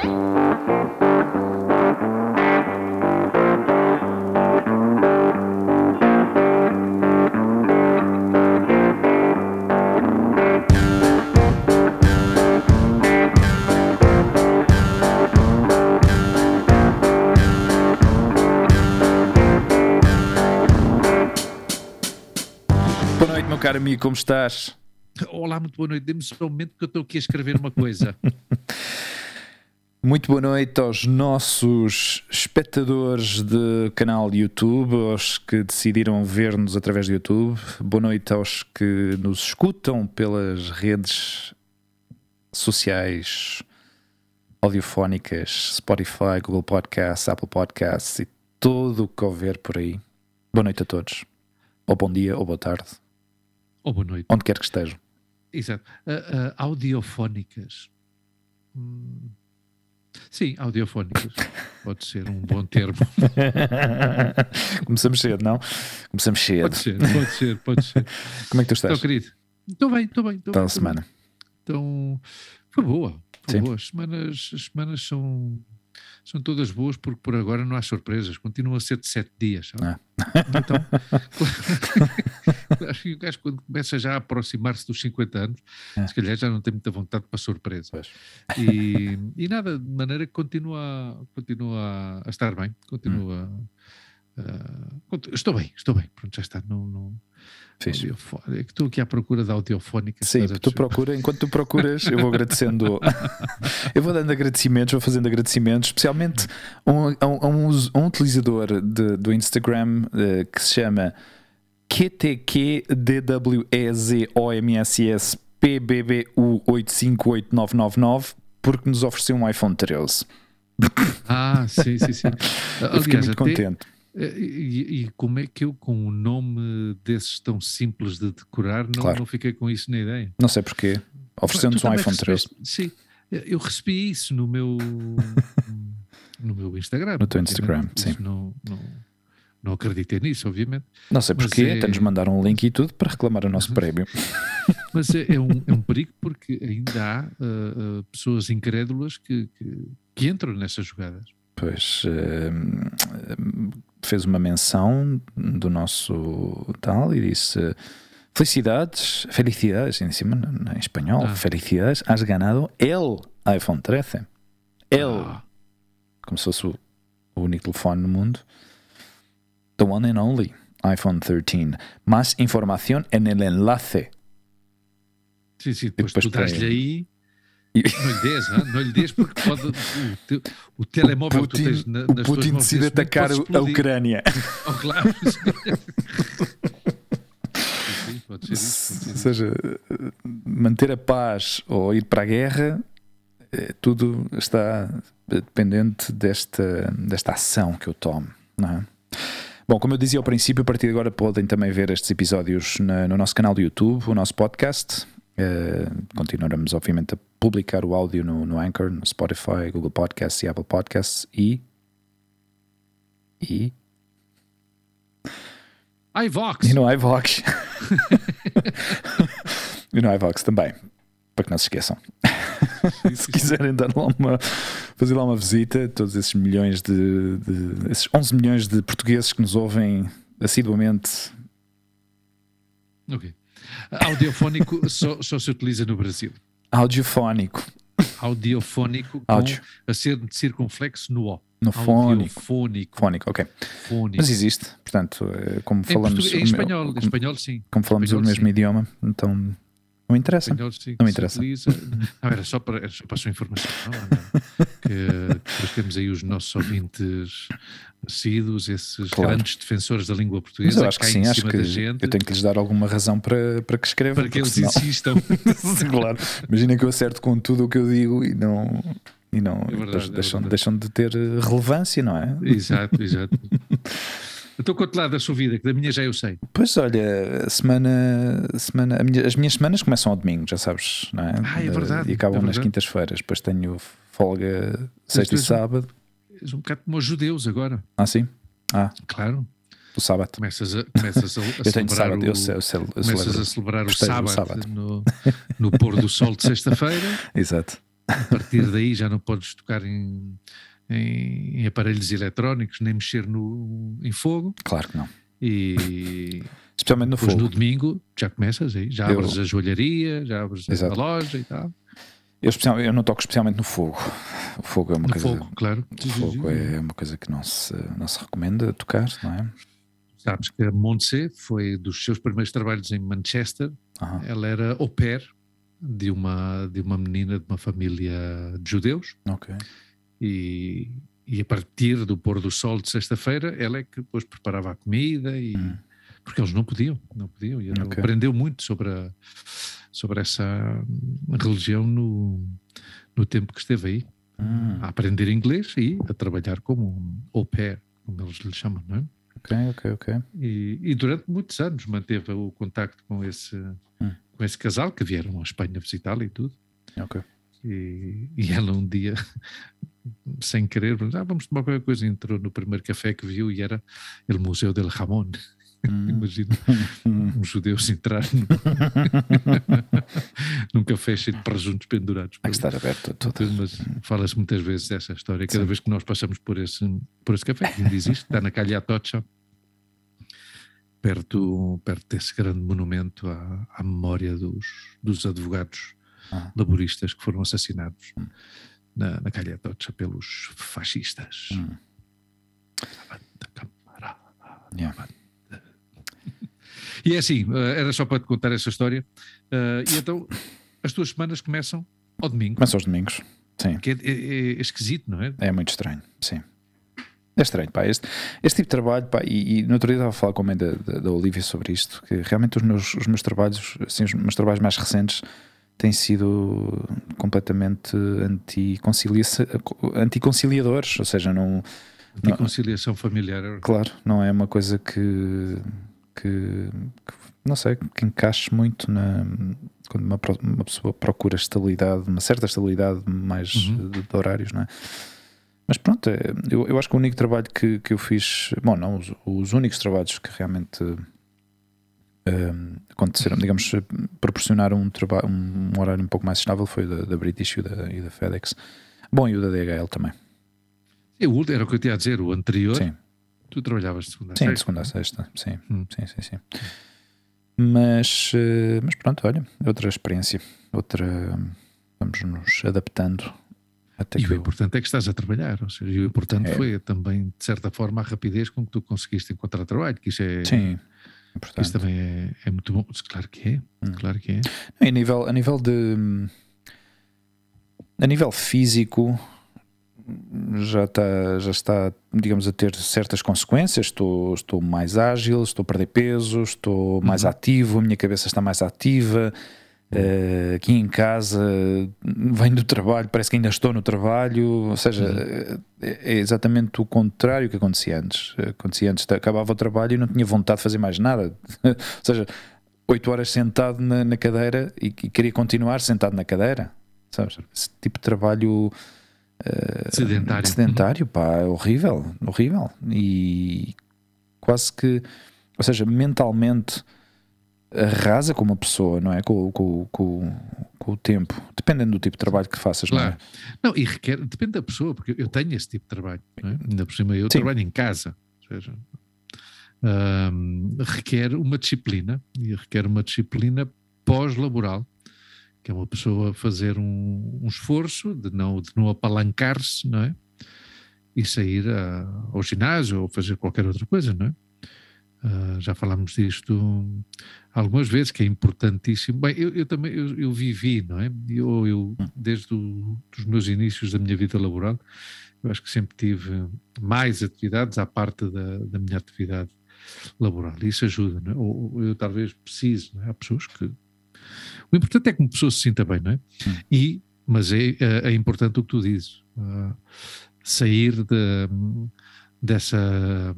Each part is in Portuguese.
Boa noite, meu caro amigo, como estás? Olá, muito boa noite. Dê-me só um momento que eu estou aqui a escrever uma coisa. Muito boa noite aos nossos espectadores de canal YouTube, aos que decidiram ver-nos através do YouTube. Boa noite aos que nos escutam pelas redes sociais audiofónicas, Spotify, Google Podcasts, Apple Podcasts e tudo o que houver por aí. Boa noite a todos. Ou bom dia, ou boa tarde, Ou boa noite. onde quer que estejam. Exato. Ah, ah, audiofónicas. Hum, Sim, audiofónicas. Pode ser um bom termo. Começamos cedo, não? Começamos cedo. Pode ser, pode ser, pode ser. Como é que tu Então, estás? querido. Estou bem, estou bem. Estou bem, estou bem. semana. Então, foi boa. Foi Sim. boa. As semanas, as semanas são, são todas boas porque por agora não há surpresas. Continua a ser de sete dias. sabe? Ah. Então, acho que o gajo quando começa já a aproximar-se dos 50 anos, Ah. se calhar já não tem muita vontade para surpresa. Pois. E, e nada, de maneira que continua, continua a estar bem. Continua. Hum. Conti- estou bem, estou bem. Pronto, já está. Fixe. audiofó- é que estou aqui à procura da audiofónica. Sim, tu procura, enquanto tu procuras, eu vou agradecendo. eu vou dando agradecimentos, vou fazendo agradecimentos, especialmente a um, a um- a um utilizador de- do Instagram eh, que se chama QTQDWEZOMSS PBBU858999 porque nos ofereceu um iPhone 13. Ah, sim, sim, sim. Eu fiquei Aliás, muito até- contente. Eh, E, e como é que eu, com um nome desses tão simples de decorar, não, Claro. não fiquei com isso na ideia? Não sei porquê. Ofereceu-nos Tu um iPhone 13 recebeste- Sim, eu recebi isso no meu, no meu Instagram. No teu. Instagram, sim. Não, não, não acreditei nisso, obviamente. Não sei porquê, é- até nos mandaram um link e tudo para reclamar o nosso prémio. Mas é, é um, é um perigo porque ainda há ah, ah, pessoas incrédulas que, que, que entram nessas jogadas. Pois hum, fez uma menção do nosso tal e disse felicidades, felicidades em cima em espanhol, Ah. felicidades, has ganado el iPhone 13. El, Ah, como se fosse o, o único telefone no mundo. The one and only iPhone 13. Más información en el enlace. sim, sim, depois depois tu dás-lhe aí. Não lhe hã? não lhe des porque pode, o, o telemóvel que tu tens na, o nas tuas Putin decide atacar o- a. Ucrânia. Oh, claro. Sim, pode ser isso. pode ser Ou seja, manter a paz ou ir para a guerra, eh, tudo está dependente desta, desta ação que eu tomo, é? Bom, como eu dizia ao princípio, a partir de agora podem também ver estes episódios na- no nosso canal do YouTube, o nosso podcast. Eh, continuaremos, obviamente, a publicar o áudio no, no Anchor, no Spotify, Google Podcasts e Apple Podcasts e. E. iVox. E no iVox. e no iVox também. Para que não se esqueçam. se quiserem dar lá uma, fazer lá uma visita, todos esses milhões de, de- esses 11 milhões de portugueses que nos ouvem assiduamente. Ok. Audiofónico só, só se utiliza no Brasil. Audiofónico. Audiofónico com Áudio. a ser de circunflexo no O. No fónico. Audiofónico. Fónico, ok. Fónico. Mas existe, portanto, eh, como Em, falamos, português- em o meu- espanhol, em como, espanhol sim. como falamos espanhol, o mesmo sim. idioma, então não interessa. Não interessa. Não, era só para, era só para a sua informação. Não, não. que depois temos aí os nossos ouvintes assíduos, esses Claro. grandes defensores da língua Mas portuguesa eu acho que caem sim, acho que gente eu tenho que lhes dar alguma razão para, para que escrevam. para que eles senão- insistam. claro. Imagina que eu acerto com tudo o que eu digo e não. E não verdade, depois é deixam, deixam de ter relevância, não é? exato, exato. Então conte lá da sua vida, que da minha já eu sei. Pois olha, a semana, a semana a minha- as minhas semanas começam ao domingo, já sabes, não é? Ah, é verdade, E acabam é nas verdade. quintas-feiras. Depois tenho folga sexta e tens um- sábado. És um bocado como os judeus agora. Ah, sim? Ah, Claro. o sábado. Começas a, começas a, a Eu tenho celebrar sábado, o, eu, sei, eu, sei, eu começas celebro. a celebrar o sábado, sábado. No, no pôr do sol de sexta-feira Exato. a partir daí já não podes tocar em, em, em aparelhos eletrónicos, nem mexer no, em fogo. Claro que não. E Especialmente no fogo. no domingo já começas aí, já Eu- abres a joalharia, já abres a Exato. loja e tal. Eu, eu não toco especialmente no fogo. O fogo é uma No coisa. fogo, claro. O fogo é uma coisa que não se, não se recomenda tocar, não é? Sabes que a Montse foi dos seus primeiros trabalhos em Manchester. Ela era au pair de uma, de uma menina de uma família de judeus. Ok. E, e a partir do pôr do sol de sexta-feira, ela é que depois preparava a comida e Hum. porque eles não podiam, não podiam. E ela Ok. aprendeu muito sobre, a- sobre essa religião no, no tempo que esteve aí, Hum, a aprender inglês e a trabalhar como um au pair, como eles lhe chamam, não é? ok, ok, ok. E, e durante muitos anos manteve o contacto com esse, Hum. com esse casal que vieram à Espanha visitá-la e tudo. ok. E, e ela um dia, sem querer, ah, vamos tomar qualquer coisa, entrou no primeiro café que viu e era o Museu del Jamón. Hum, Imagina hum. um judeu se entrar num, café cheio de presuntos pendurados. Há que estar aberto a. Então, Mas fala-se muitas vezes dessa história, cada Sim. vez que nós passamos por esse, por esse café, que ainda existe, está na Calha Atocha, perto, perto desse grande monumento à, à memória dos, dos advogados Ah. laboristas que foram assassinados Hum. Na, na Calha Atocha pelos fascistas. Hum. Yeah. E é assim, eh, era só para te contar essa história. Eh, E então, as tuas semanas começam ao domingo, Começa aos domingos. Sim. que é, é- é esquisito, não é? É muito estranho, sim. É estranho, pá. Este, este tipo de trabalho, pá, e, e no outro dia estava a falar com a mãe da, da, da Olivia sobre isto, que realmente os meus, os meus trabalhos, assim, os meus trabalhos mais recentes têm sido completamente anticoncilia- anticonciliadores, ou seja, não, De conciliação familiar. claro, não é uma coisa que, que, que, não sei, que encaixe muito na quando uma, uma pessoa procura estabilidade, uma certa estabilidade mais Uhum. de, de horários, não é? Mas pronto, é, eu, eu acho que o único trabalho que, que eu fiz, bom, não, os, os únicos trabalhos que realmente aconteceram, digamos, proporcionaram um, um horário um pouco mais estável foi o da, da British e o da, e da FedEx. Bom, e o da DHL também. O último, era o que eu tinha a dizer, o anterior, Sim. tu trabalhavas de segunda a Sim, de sexta. segunda a sexta, sim, Hum. sim, sim, sim. Mas, eh, mas pronto, olha, outra experiência, outra. Vamos nos adaptando até E o importante é que estás a trabalhar, ou seja, e o importante É. foi também, de certa forma, a rapidez com que tu conseguiste encontrar trabalho, que isso é, Sim, que importante. isso também é, é muito bom. Claro que é, Hum. claro que é. A nível, a nível de. A nível físico, já está, já está, digamos, a ter certas consequências. Estou, estou mais ágil, estou a perder peso, estou mais Uhum. ativo, a minha cabeça está mais ativa. Eh, aqui em casa, venho do trabalho, parece que ainda estou no trabalho. Ou seja, Uhum. é, é exatamente o contrário que acontecia antes. Acontecia antes, acabava o trabalho e não tinha vontade de fazer mais nada. ou seja, oito horas sentado na, na cadeira e, e queria continuar sentado na cadeira. Sabes? Esse tipo de trabalho eh, Sedentário. sedentário, pá, é horrível, horrível. E quase que, ou seja, mentalmente arrasa com uma pessoa, não é? Com, com, com, com o tempo, dependendo do tipo de trabalho que faças, não é? Claro. Não, e requer, depende da pessoa, porque eu tenho esse tipo de trabalho, não é? Ainda por cima, eu Sim. trabalho em casa, ou seja, hum, requer uma disciplina, e requer uma disciplina pós-laboral, que é uma pessoa fazer um, um esforço de não, de não apalancar-se, não é? E sair a- ao ginásio ou fazer qualquer outra coisa, não é? Ah, já falámos disto algumas vezes, que é importantíssimo. Bem, eu, eu também eu, eu vivi, não é? Eu, eu desde o, os meus inícios da minha vida laboral, eu acho que sempre tive mais atividades à parte da, da minha atividade laboral. Isso ajuda, não é? Ou, eu talvez precise, não é? Há pessoas que. O importante é que uma pessoa se sinta bem, não é? Hum. E, mas é, é, é importante o que tu dizes. ah, sair de, dessa,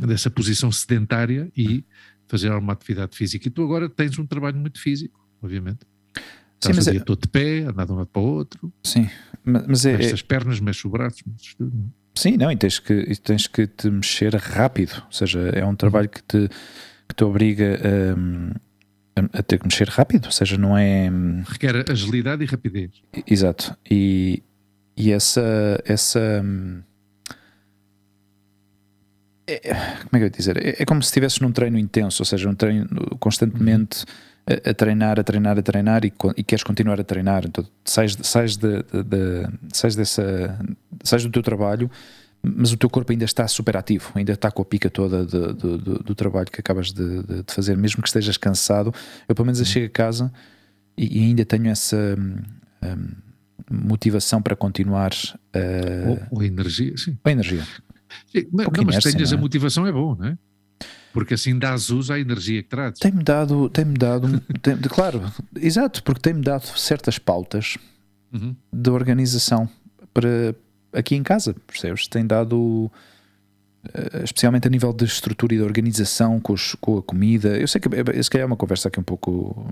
dessa posição sedentária e fazer alguma atividade física. E tu agora tens um trabalho muito físico, obviamente. Estás mas o é- dia todo de pé, andar de um lado para o outro, Sim, mas, mas é, mexes é- as pernas, mexes os braços, mexes tudo. é? sim, não, e tens que, e tens que te mexer rápido, ou seja, é um trabalho que te, que te obriga a, a ter que mexer rápido, ou seja, não é. Requer agilidade e rapidez. Exato. E, e essa. essa é, como é que eu ia dizer? É, é como se estivesses num treino intenso, ou seja, um treino constantemente a, a treinar, a treinar, a treinar e, e, queres continuar a treinar. Então sais, sais, de, de, de, sais, dessa, sais do teu trabalho, mas o teu corpo ainda está super ativo, ainda está com a pica toda do, do, do trabalho que acabas de, fazer, mesmo que estejas cansado. Eu, pelo menos, eu chego a casa e, e ainda tenho essa. Um, motivação para continuar uh, ou, ou energia, sim. Ou energia. Mas, não, mas tenhas é? a motivação é bom, não é? Porque assim dás uso à energia que traz. Tem-me dado, tem-me dado, tem, claro, exato, porque tem-me dado certas pautas uhum. de organização para aqui em casa, percebes? Tem dado, eh, especialmente a nível de estrutura e de organização com, os, com a comida. Eu sei que se calhar é uma conversa aqui um pouco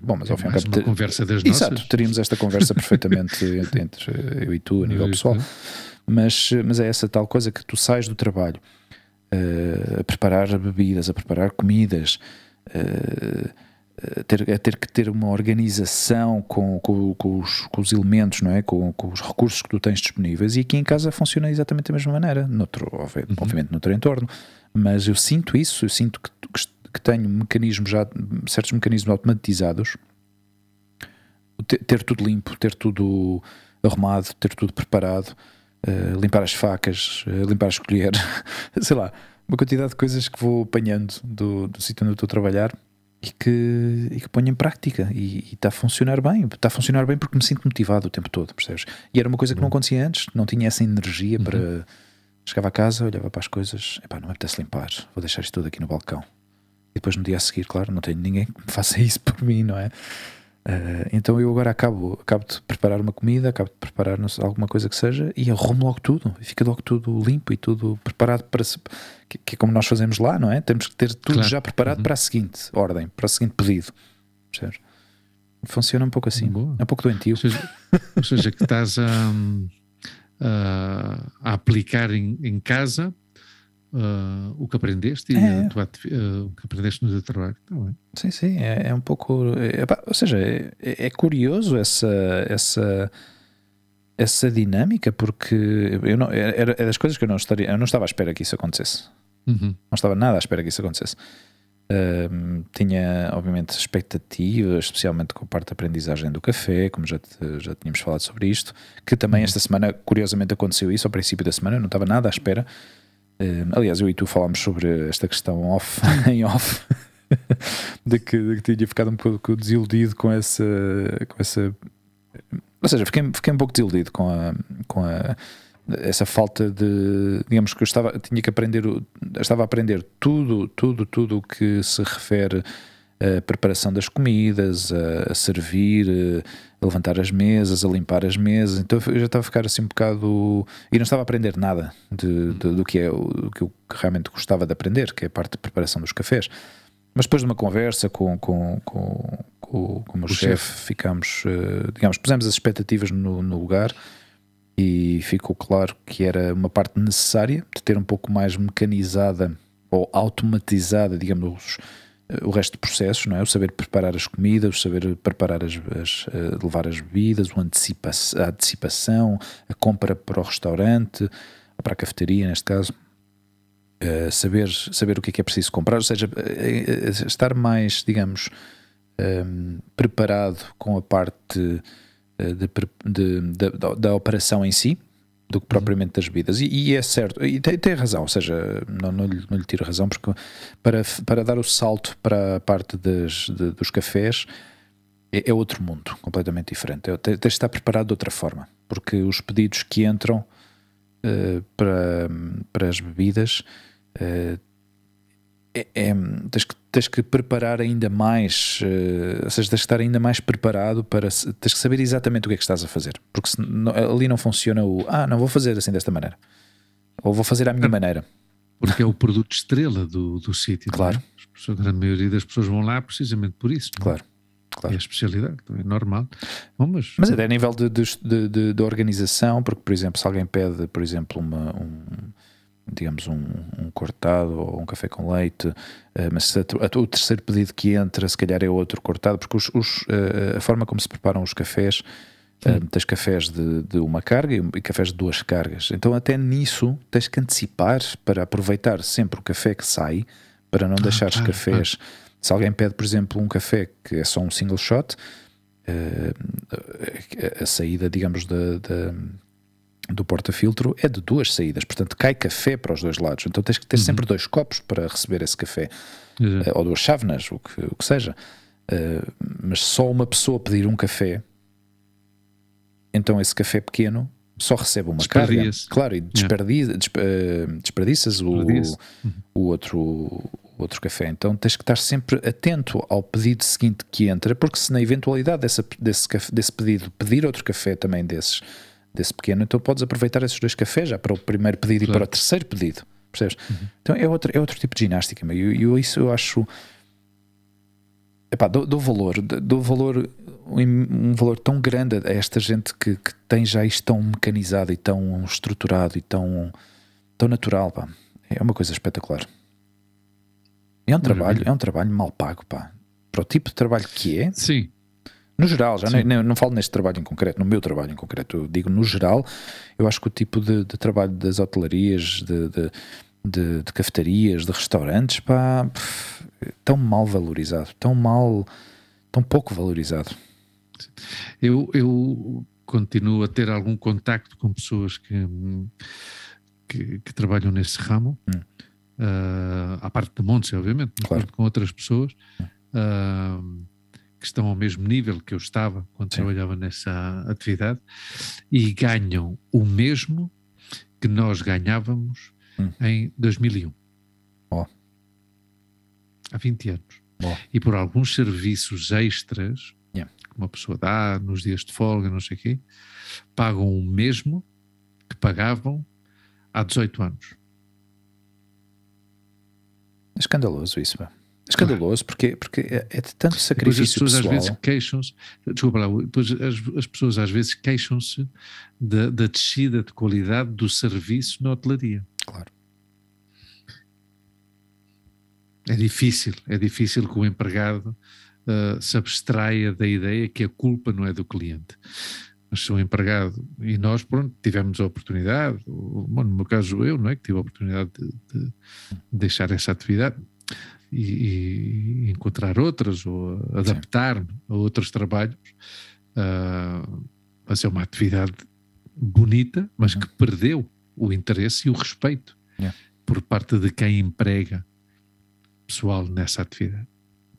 Bom, mas ao fim e cabo. Ter... conversa das Exato, nossas. teríamos esta conversa perfeitamente entre, entre, eu e tu, a nível pessoal. Mas, mas é essa tal coisa que tu sais do trabalho uh, a preparar bebidas, a preparar comidas, uh, a, ter, a ter que ter uma organização com, com, com, os, com os, elementos, não é? Com, os recursos que tu tens disponíveis. E aqui em casa funciona exatamente da mesma maneira, noutro, obviamente, uhum. noutro entorno. Mas eu sinto isso, eu sinto que, que que tenho mecanismos já, certos mecanismos automatizados, ter, ter tudo limpo, ter tudo arrumado, ter tudo preparado, uh, limpar as facas, uh, limpar as colheres, sei lá, uma quantidade de coisas que vou apanhando do, do sítio onde estou a trabalhar e que, e que ponho em prática e, está a funcionar bem. Está a funcionar bem porque me sinto motivado o tempo todo, percebes? E era uma coisa que não uhum. acontecia antes, não tinha essa energia uhum. para. Chegava a casa, olhava para as coisas, epá, não me apetece limpar, vou deixar isto tudo aqui no balcão. E depois no dia a seguir, claro, não tenho ninguém que faça isso por mim, não é? Uh, então eu agora acabo, acabo de preparar uma comida, acabo de preparar alguma coisa que seja e arrumo logo tudo, e fica logo tudo limpo e tudo preparado para que, que é como nós fazemos lá, não é? Temos que ter tudo claro. já preparado uhum. para a seguinte ordem, para o seguinte pedido. Percebes? Funciona um pouco assim, Boa. é um pouco doentio. Ou seja, ou seja que estás a, a, a aplicar em, em casa uh, o que aprendeste é. e tu, uh, o que aprendeste no teu trabalho. Tá sim, sim, é, é um pouco. É, ou seja, é, é, curioso essa, essa, essa dinâmica, porque eu não, era, era das coisas que eu não, estaria, eu não estava à espera que isso acontecesse. Uhum. Não estava nada à espera que isso acontecesse. Uh, tinha, obviamente, expectativas, especialmente com a parte da aprendizagem do café, como já, te, já tínhamos falado sobre isto, que também uhum. esta semana, curiosamente, aconteceu isso ao princípio da semana, eu não estava nada à espera. Uh, aliás, eu e tu falámos sobre esta questão off, em off, de, que, de que tinha ficado um pouco desiludido com essa. Com essa ou seja, fiquei, fiquei um pouco desiludido com a. Com a essa falta de digamos que eu estava tinha que aprender estava a aprender tudo tudo tudo o que se refere a preparação das comidas, a, a, servir, a levantar as mesas, a limpar as mesas. Então eu já estava a ficar assim um bocado. E não estava a aprender nada de, de, do que é o que eu realmente gostava de aprender, que é a parte de preparação dos cafés. Mas depois de uma conversa com, com, com, com, com o meu chefe, ficamos, uh, digamos, pusemos as expectativas no, no lugar e ficou claro que era uma parte necessária de ter um pouco mais mecanizada ou automatizada, digamos, o resto de processos, não é? O saber preparar as comidas, o saber preparar as, as uh, levar as bebidas, antecipa a antecipação, a compra para o restaurante, para a cafeteria, neste caso. Uh, saber, saber o que é que é preciso comprar, ou seja, estar mais, digamos, um, ehm, preparado com a parte de, de, de, da operação em si, do que propriamente das bebidas. E, e, é certo, e tem, tem razão, ou seja, não, não, lhe, não lhe tiro razão, porque para, para dar o salto para a parte das, de, dos cafés é, é, outro mundo, completamente diferente. É, tens de estar preparado de outra forma, porque os pedidos que entram uh, para, para as bebidas uh, é, é, tens, que, tens que preparar ainda mais, uh, ou seja, tens que estar ainda mais preparado para. Tens que saber exatamente o que é que estás a fazer, porque se, não, ali não funciona o. Ah, não vou fazer assim desta maneira, ou vou fazer à minha é, maneira. Porque é o produto estrela do, do sítio. É? Claro. É? A grande maioria das pessoas vão lá precisamente por isso. É? Claro. Claro. É a especialidade, é normal. Bom, mas... mas até a nível de, de, de, de, organização, porque, por exemplo, se alguém pede, por exemplo, uma, um, digamos, um, um, cortado ou um café com leite, uh, mas a, o terceiro pedido que entra, se calhar é outro cortado, porque os, os, uh, a forma como se preparam os cafés, uh, tens cafés de, de, uma carga e, cafés de duas cargas. Então, até nisso, tens que antecipar para aproveitar sempre o café que sai, para não ah, deixar os cafés. Se alguém pede, por exemplo, um café que é só um single shot, a saída, digamos, da do porta-filtro é de duas saídas, portanto cai café para os dois lados. Então tens que ter uhum. sempre dois copos para receber esse café, uh, ou duas chávenas, o que, o que seja. Uh, mas só uma pessoa pedir um café, então esse café pequeno só recebe uma carga. Claro, e desperdiça, yeah. uh, desperdiças o, uhum. o, outro, o outro café. Então tens que estar sempre atento ao pedido seguinte que entra, porque se na eventualidade dessa, desse, desse pedido pedir outro café também desses desse pequeno, então podes aproveitar esses dois cafés já para o primeiro pedido claro. e para o terceiro pedido. Percebes? Uhum. Então é outro, é outro tipo de ginástica. E eu, eu, isso eu acho. Epá, dou, dou valor, dou valor, um, valor tão grande a esta gente que, que, tem já isto tão mecanizado e tão estruturado e tão, tão natural. Pá. É uma coisa espetacular. É um trabalho, é um trabalho mal pago, pá. Para o tipo de trabalho que é. Sim. No geral, já não, não, falo neste trabalho em concreto, no meu trabalho em concreto, eu digo no geral, eu acho que o tipo de, de trabalho das hotelarias, de, de, de, de cafetarias, de restaurantes, pá, tão mal valorizado, tão mal, tão pouco valorizado. Eu, eu continuo a ter algum contacto com pessoas que, que, que trabalham nesse ramo, hum. uh, à parte de Montes, obviamente, claro. com outras pessoas. Uh, que estão ao mesmo nível que eu estava quando Sim. trabalhava nessa atividade e ganham o mesmo que nós ganhávamos hum. em 2001. Oh. Há 20 anos. Oh. E por alguns serviços extras yeah. que uma pessoa dá nos dias de folga, não sei o quê, pagam o mesmo que pagavam há 18 anos. É escandaloso isso, pá. Escandaloso, porque, porque é, é de tanto sacrifício as pessoas pessoal. às vezes queixam-se, desculpa lá, depois as, as pessoas às vezes queixam-se da, da descida de qualidade do serviço na hotelaria. Claro. É difícil, é difícil que o empregado uh, se abstraia da ideia que a culpa não é do cliente. Mas se o empregado, e nós, pronto, tivemos a oportunidade, bom, no meu caso eu, não é, que tive a oportunidade de, de deixar essa atividade, e, e encontrar outras ou adaptar-me a outros trabalhos. Uh, mas é uma atividade bonita, mas uhum. que perdeu o interesse e o respeito yeah. por parte de quem emprega pessoal nessa atividade.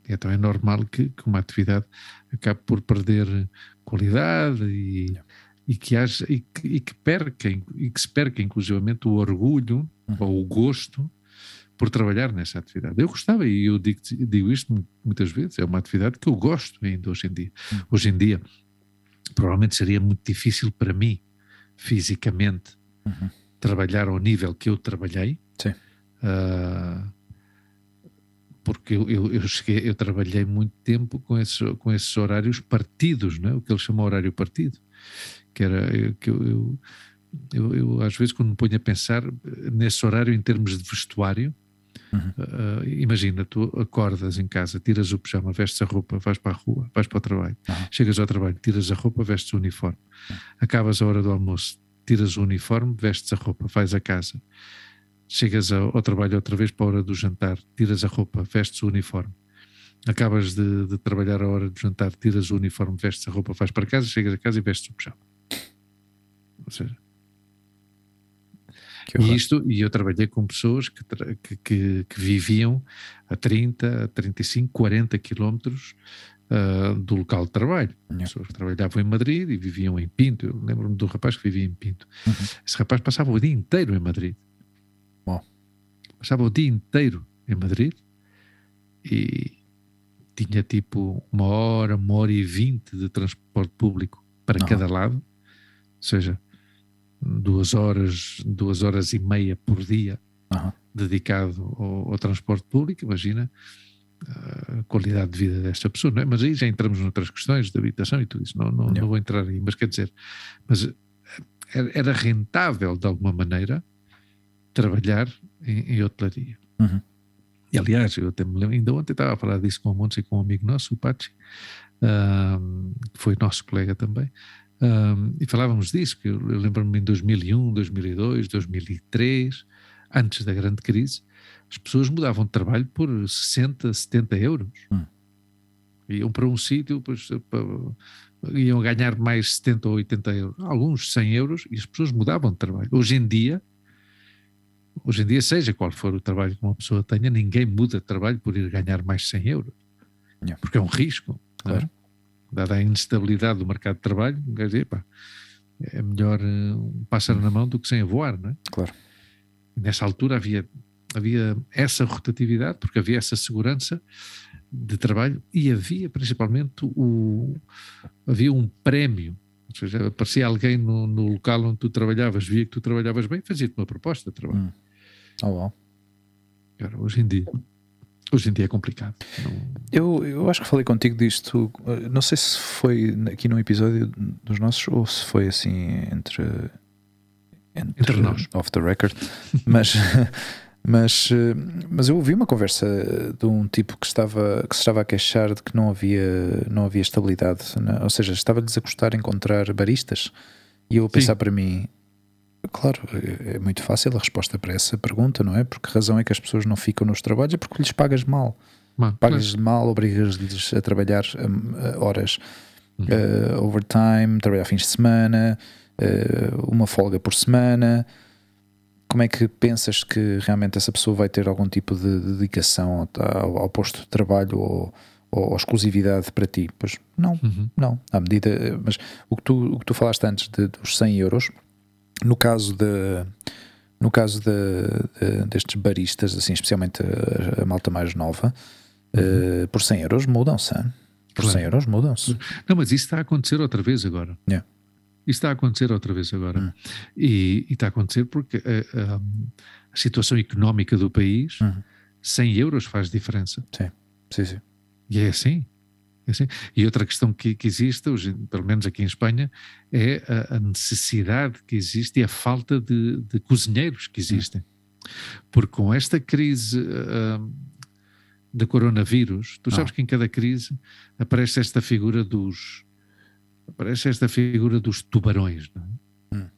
E então é normal que, que uma atividade acabe por perder qualidade e, yeah. e, que, haja, e, que, e, que perca, e que se perca inclusivamente o orgulho uhum. ou o gosto por trabalhar nessa atividade. Eu gostava, e eu digo, digo isto muitas vezes, é uma atividade que eu gosto ainda hoje em dia. Hum. Hoje em dia, provavelmente seria muito difícil para mim, fisicamente, uhum. trabalhar ao nível que eu trabalhei. Sim. Uh, porque eu, eu, eu, cheguei, eu trabalhei muito tempo com esses, com esses horários partidos, não é? o que eles chamam horário partido, que era que eu, eu, eu, eu, às vezes quando me ponho a pensar nesse horário em termos de vestuário, Uhum. Uh, imagina, tu acordas em casa, tiras o pijama, vestes a roupa, vais para a rua, vais para o trabalho, uhum. chegas ao trabalho, tiras a roupa, vestes o uniforme, uhum. acabas a hora do almoço, tiras o uniforme, vestes a roupa, vais a casa, chegas ao, ao trabalho outra vez para a hora do jantar, tiras a roupa, vestes o uniforme, acabas de, de, trabalhar a hora do jantar, tiras o uniforme, vestes a roupa, vais para casa, chegas a casa e vestes o pijama. Ou seja, e isto, e eu trabalhei com pessoas que, que, que, que viviam a 30, a 35, 40 quilómetros uh, do local de trabalho. Yeah. Pessoas que trabalhavam em Madrid e viviam em Pinto. Eu lembro-me do rapaz que vivia em Pinto. Uhum. Esse rapaz passava o dia inteiro em Madrid. Bom. Passava o dia inteiro em Madrid e tinha tipo uma hora, uma hora e vinte de transporte público para cada lado. Ou seja, duas horas, duas horas e meia por dia uhum. dedicado ao, ao, transporte público, imagina a qualidade de vida desta pessoa, não é? Mas aí já entramos noutras questões de habitação e tudo isso, não, não, não vou entrar aí, mas quer dizer, mas era rentável de alguma maneira trabalhar em, em hotelaria. Uhum. E aliás, eu até me lembro, ainda ontem estava a falar disso com o Montes e com um amigo nosso, o Pachi, um, que foi nosso colega também, um, e falávamos disso, que eu, eu lembro-me em 2001, 2002, 2003, antes da grande crise, as pessoas mudavam de trabalho por 60, 70 euros. Hum. Iam para um sítio, depois iam ganhar mais 70 ou 80 euros, alguns 100 euros, e as pessoas mudavam de trabalho. Hoje em dia, hoje em dia, seja qual for o trabalho que uma pessoa tenha, ninguém muda de trabalho por ir ganhar mais 100 euros. Yeah. Porque é um risco. Claro. Dada a instabilidade do mercado de trabalho, um gajo, epá, é melhor um pássaro na mão do que sem a voar, não é? Claro. Nessa altura havia, havia essa rotatividade, porque havia essa segurança de trabalho e havia principalmente o havia um prémio ou seja, aparecia alguém no, no local onde tu trabalhavas, via que tu trabalhavas bem, fazia-te uma proposta de trabalho. Hum. Oh, wow. Cara, hoje em dia, hoje em dia é complicado. Não... Eu, eu acho que falei contigo disto, não sei se foi aqui num episódio dos nossos ou se foi assim entre entre, entre nós, off the record, mas Mas, eh, mas eu ouvi uma conversa de um tipo que estava, que se estava a queixar de que não havia, não havia estabilidade, né? ou seja, estava a desacostar encontrar baristas. E eu a pensar Sim. para mim, claro, é muito fácil a resposta para essa pergunta, não é? Porque a razão é que as pessoas não ficam nos trabalhos é porque lhes pagas mal. pagas mal, obrigas-lhes a trabalhar um, horas uhum. uh, overtime, trabalhar fins de semana, uh, uma folga por semana como é que pensas que realmente essa pessoa vai ter algum tipo de dedicação ao, ao posto de trabalho ou, ou, exclusividade para ti? Pois não, uhum. não. À medida, mas o que tu, o que tu falaste antes de, dos 100 euros, no caso de no caso de, de, destes baristas, assim, especialmente a, a malta mais nova, uhum. uh, por 100 euros mudam-se. Por claro. 100 euros mudam-se. Não, mas isso está a acontecer outra vez agora. Yeah. Isso está a acontecer outra vez agora. Hum. E, e, está a acontecer porque a, a, a situação económica do país, hum. 100 euros faz diferença. Sim, sim, sim. E é assim. É assim. E outra questão que, que existe, hoje, pelo menos aqui em Espanha, é a, a necessidade que existe e a falta de, de cozinheiros que existem. Hum. Porque com esta crise uh, da coronavírus, tu sabes ah. que em cada crise aparece esta figura dos Aparece esta figura dos tubarões. Não é? Hum.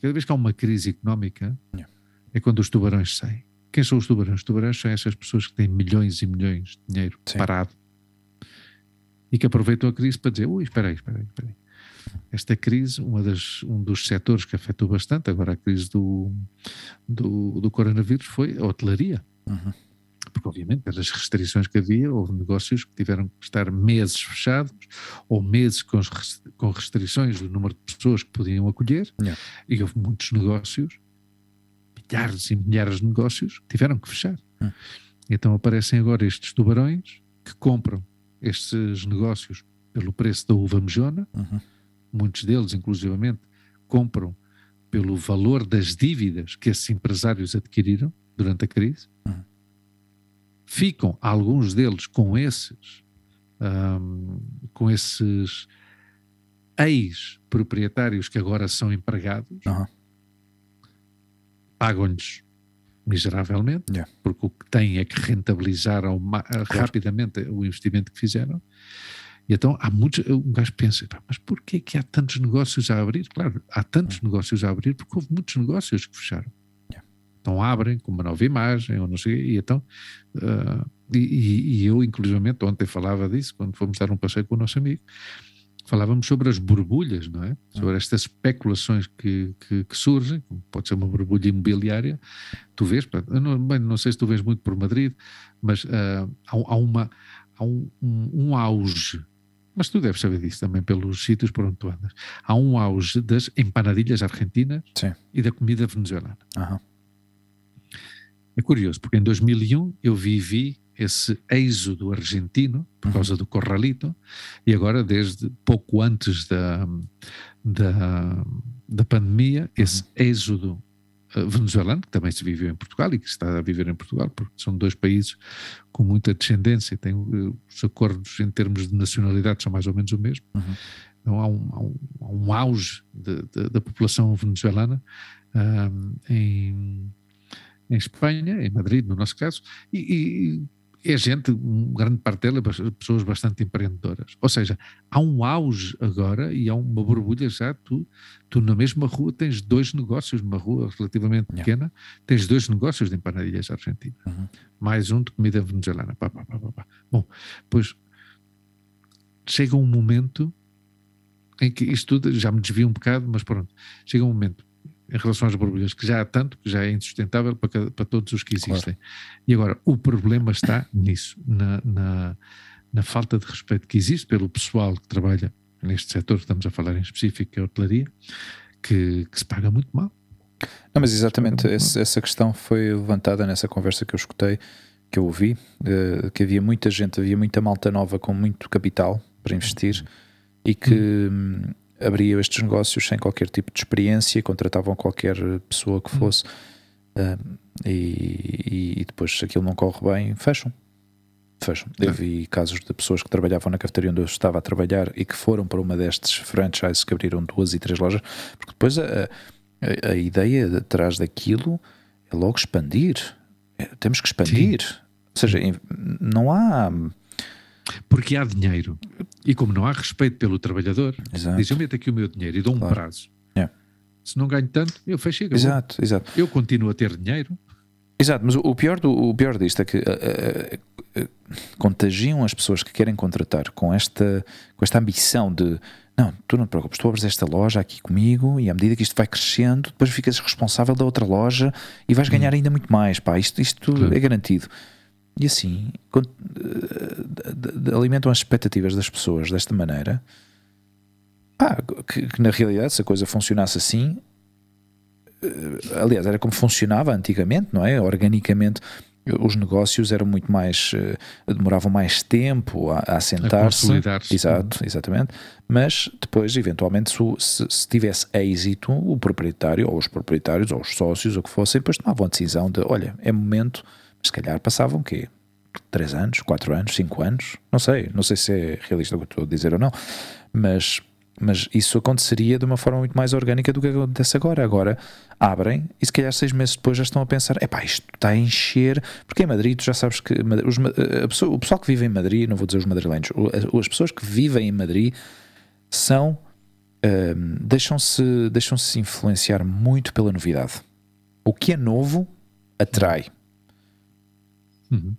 Cada vez que há uma crise económica, yeah. é quando os tubarões saem. Quem são os tubarões? Os tubarões são essas pessoas que têm milhões e milhões de dinheiro Sim. parado e que aproveitam a crise para dizer: ui, espera aí, espera aí, espera aí. Esta crise, uma das, um dos setores que afetou bastante agora a crise do, do, do coronavírus foi a hotelaria. Uhum porque obviamente pelas restrições que havia, houve negócios que tiveram que estar meses fechados ou meses com, com restrições do número de pessoas que podiam acolher yeah. e houve muitos negócios, milhares e milhares de negócios que tiveram que fechar. Hum. Então aparecem agora estes tubarões que compram estes negócios pelo preço da uva mejona, uhum. muitos deles inclusivamente compram pelo valor das dívidas que esses empresários adquiriram durante a crise, uhum ficam alguns deles com esses um, com esses ex-proprietários que agora são empregados, uhum. pagam-lhes miseravelmente, yeah. porque o que têm é que rentabilizar ao, claro. rapidamente o investimento que fizeram. E então há muitos. Um gajo pensa, mas porquê que há tantos negócios a abrir? Claro, há tantos uhum. negócios a abrir porque houve muitos negócios que fecharam. Então abrem com uma nova imagem, ou não sei, e então, uh, e, e, eu inclusivamente ontem falava disso, quando fomos dar um passeio com o nosso amigo, falávamos sobre as borbulhas, não é? Sobre estas especulações que, que, que surgem, pode ser uma borbulha imobiliária, tu vês, não, bem, não sei se tu vês muito por Madrid, mas uh, há, há, uma, há um, um, um auge mas tu deves saber disso também pelos sítios por onde tu andas. Há um auge das empanadilhas argentinas Sim. e da comida venezuelana. Uhum. É curioso, porque em 2001 eu vivi esse êxodo argentino por uhum. causa do Corralito e agora desde pouco antes da, da, da pandemia esse uhum. êxodo uh, venezuelano que também se viveu em Portugal e que está a viver em Portugal porque são dois países com muita descendência têm uh, os acordos em termos de nacionalidade são mais ou menos o mesmo uhum. então há um, há um, há um auge de, de, da população venezuelana um, em em Espanha, em Madrid, no nosso caso, e, e é gente, grande parte dela, pessoas bastante empreendedoras. Ou seja, há um auge agora e há uma borbulha já. Tu, tu na mesma rua tens dois negócios, numa rua relativamente yeah. pequena, tens dois negócios de empanadilhas argentinas, uhum. mais um de comida venezuelana. Pá, pá, pá, Bom, pois chega um momento em que isto tudo já me desvia um bocado, mas pronto, chega um momento em relação às borbulhas, que já há tanto, que já é insustentável para, para todos os que existem. Claro. E agora, o problema está nisso, na, na, na, falta de respeito que existe pelo pessoal que trabalha neste setor que estamos a falar em específico, que é a hotelaria, que, que se paga muito mal. Não, mas exatamente esse, essa questão foi levantada nessa conversa que eu escutei, que eu ouvi, que havia muita gente, havia muita malta nova com muito capital para investir e que hum. Hum abriam estes negócios sem qualquer tipo de experiência, contratavam qualquer pessoa que hum. fosse uh, e, e, depois, se aquilo não corre bem, fecham. Fecham. Eu é. vi casos de pessoas que trabalhavam na cafeteria onde eu estava a trabalhar e que foram para uma destes franchises que abriram duas e três lojas, porque depois a, a, a ideia de trás daquilo é logo expandir. É, temos que expandir. Sim. Ou seja, não há porque há dinheiro. E como não há respeito pelo trabalhador, exato. diz: Eu meto aqui o meu dinheiro e dou claro. um prazo. Yeah. Se não ganho tanto, eu fecho e Exato, exato. Eu continuo a ter dinheiro. Exato, mas o pior, do, o pior disto é que uh, uh, uh, contagiam as pessoas que querem contratar com esta, com esta ambição de não, tu não te preocupes, tu abres esta loja aqui comigo e à medida que isto vai crescendo, depois ficas responsável da outra loja e vais ganhar hum. ainda muito mais, pá, isto, isto claro. é garantido. E assim alimentam as expectativas das pessoas desta maneira. Ah, que, que, na realidade, se a coisa funcionasse assim, eh, aliás, era como funcionava antigamente, não é? Organicamente, os negócios eram muito mais. Eh, demoravam mais tempo a, a assentar-se. Exato, exatamente. Mas depois, eventualmente, se, se, tivesse êxito, o proprietário, ou os proprietários, ou os sócios, ou o que fossem, depois tomavam a decisão de: olha, é momento se calhar passavam o quê? 3 anos, 4 anos, 5 anos, não sei, não sei se é realista o que estou a dizer ou não, mas, mas isso aconteceria de uma forma muito mais orgânica do que acontece agora. Agora abrem e se calhar seis meses depois já estão a pensar: é pá, isto está a encher, porque em Madrid tu já sabes que os, pessoa, o pessoal que vive em Madrid, não vou dizer os madrilenhos, as pessoas que vivem em Madrid são. Um, deixam-se deixam-se influenciar muito pela novidade. O que é novo atrai. Uhum.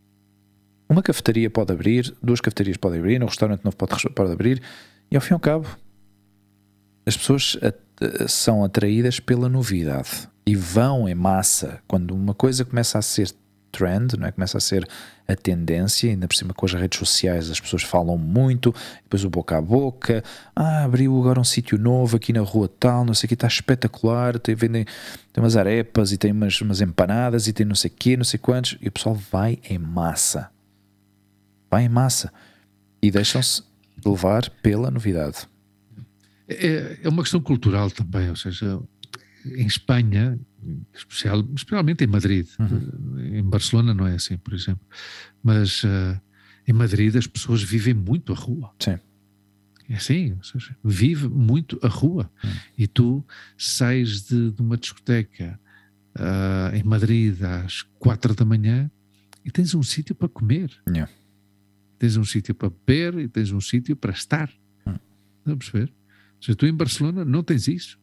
Uma cafetaria pode abrir, duas cafetarias podem abrir, um restaurante novo pode, pode abrir, e ao fim e ao cabo, as pessoas são atraídas pela novidade e vão em massa. Quando uma coisa começa a ser trend, não é? começa a ser a tendência, ainda por cima com as redes sociais as pessoas falam muito, depois o boca a boca, ah, abriu agora um sítio novo aqui na rua tal, não sei o que, está espetacular, tem, vendem, tem umas arepas e tem umas, umas empanadas e tem não sei o que, não sei quantos, e o pessoal vai em massa. Vai em massa. E deixam-se levar pela novidade. É, é uma questão cultural também, ou seja, em Espanha, especial, especialmente em Madrid, uhum. em Barcelona não é assim, por exemplo, mas uh, em Madrid as pessoas vivem muito a rua. Sim. É assim, seja, vive muito a rua. Uhum. E tu sais de, de uma discoteca uh, em Madrid às quatro da manhã e tens um sítio para comer. Yeah. Tens um sítio para beber e tens um sítio para estar. Uhum. Estás a perceber? Ou seja, tu em Barcelona não tens isso.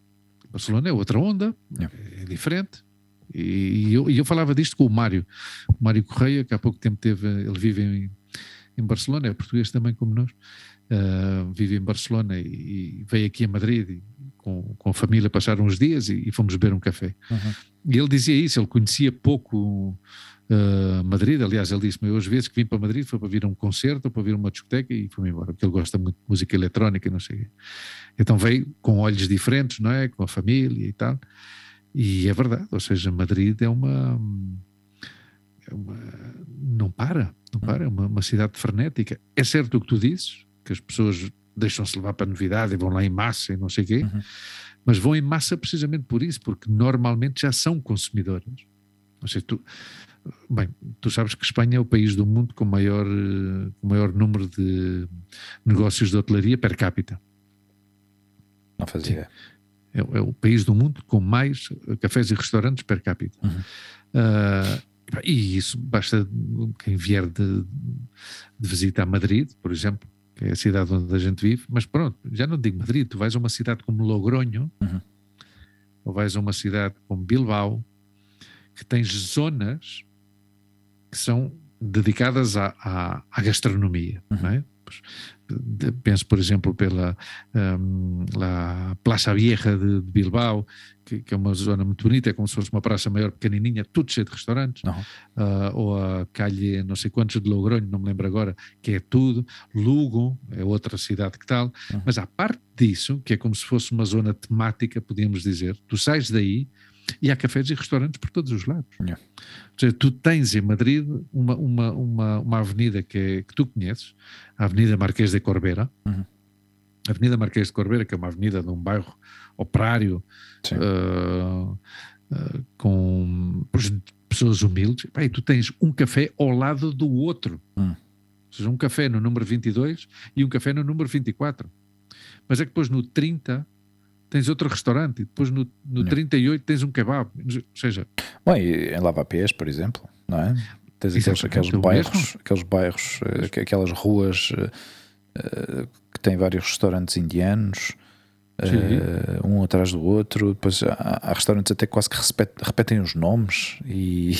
Barcelona é outra onda, yeah. é diferente. E, eu, eu falava disto com o Mário, o Mário Correia, que há pouco tempo teve, ele vive em, em Barcelona, é português também como nós, uh, vive em Barcelona e, e, veio aqui a Madrid e, com, com a família passaram uns dias e, e fomos beber um café. Uhum. E ele dizia isso, ele conhecia pouco uh, Madrid, aliás, ele disse-me, eu às vezes que vim para Madrid foi para vir a um concerto ou para vir a uma discoteca e fui-me embora, porque ele gosta muito de música eletrónica e não sei Então veio com olhos diferentes, não é? Com a família e tal. E é verdade, ou seja, Madrid é uma. É uma não para, não para, é uma, uma cidade frenética. É certo o que tu dizes, que as pessoas deixam-se levar para a novidade e vão lá em massa e não sei o quê, uhum. mas vão em massa precisamente por isso, porque normalmente já são consumidoras. Ou seja, tu, Bem, tu sabes que Espanha é o país do mundo com maior, com maior número de negócios de hotelaria per capita. Não fazia. É, é, o país do mundo com mais cafés e restaurantes per capita. Uhum. Uh, e isso basta quem vier de, de visita a Madrid, por exemplo, que é a cidade onde a gente vive, mas pronto, já não digo Madrid, tu vais a uma cidade como Logronho, uhum. ou vais a uma cidade como Bilbao, que tens zonas que são dedicadas à, à, à gastronomia, uhum. não é? penso, por exemplo, pela um, Plaça Vieja de, de Bilbao, que, que, é uma zona muito bonita, é como se fosse uma praça maior, pequenininha, tudo cheio de restaurantes, uh, ou a Calhe, não sei quantos de Logronho, não me lembro agora, que é tudo, Lugo, é outra cidade que tal, uhum. mas à parte disso, que é como se fosse uma zona temática, podíamos dizer, tu sais daí e há cafés e restaurantes por todos os lados. Yeah. Ou seja, tu tens em Madrid uma, uma, uma, uma avenida que, é, que tu conheces, a Avenida Marquês de Corbera. Uhum. A Avenida Marquês de Corbera, que é uma avenida de um bairro operário, uh, uh, com pessoas humildes, e tu tens um café ao lado do outro. Uhum. Ou seja, um café no número 22 e um café no número 24. Mas é que depois no 30 tens outro restaurante, e depois no, no 38 tens um kebab, ou seja... Bom, e em Lavapés, por exemplo, não é? Tens aqueles, aqueles bairros, aqueles bairros, eh, aquelas ruas uh, que têm vários restaurantes indianos, uh, um atrás do outro. Depois há, há, restaurantes até quase que repet, repetem os nomes. E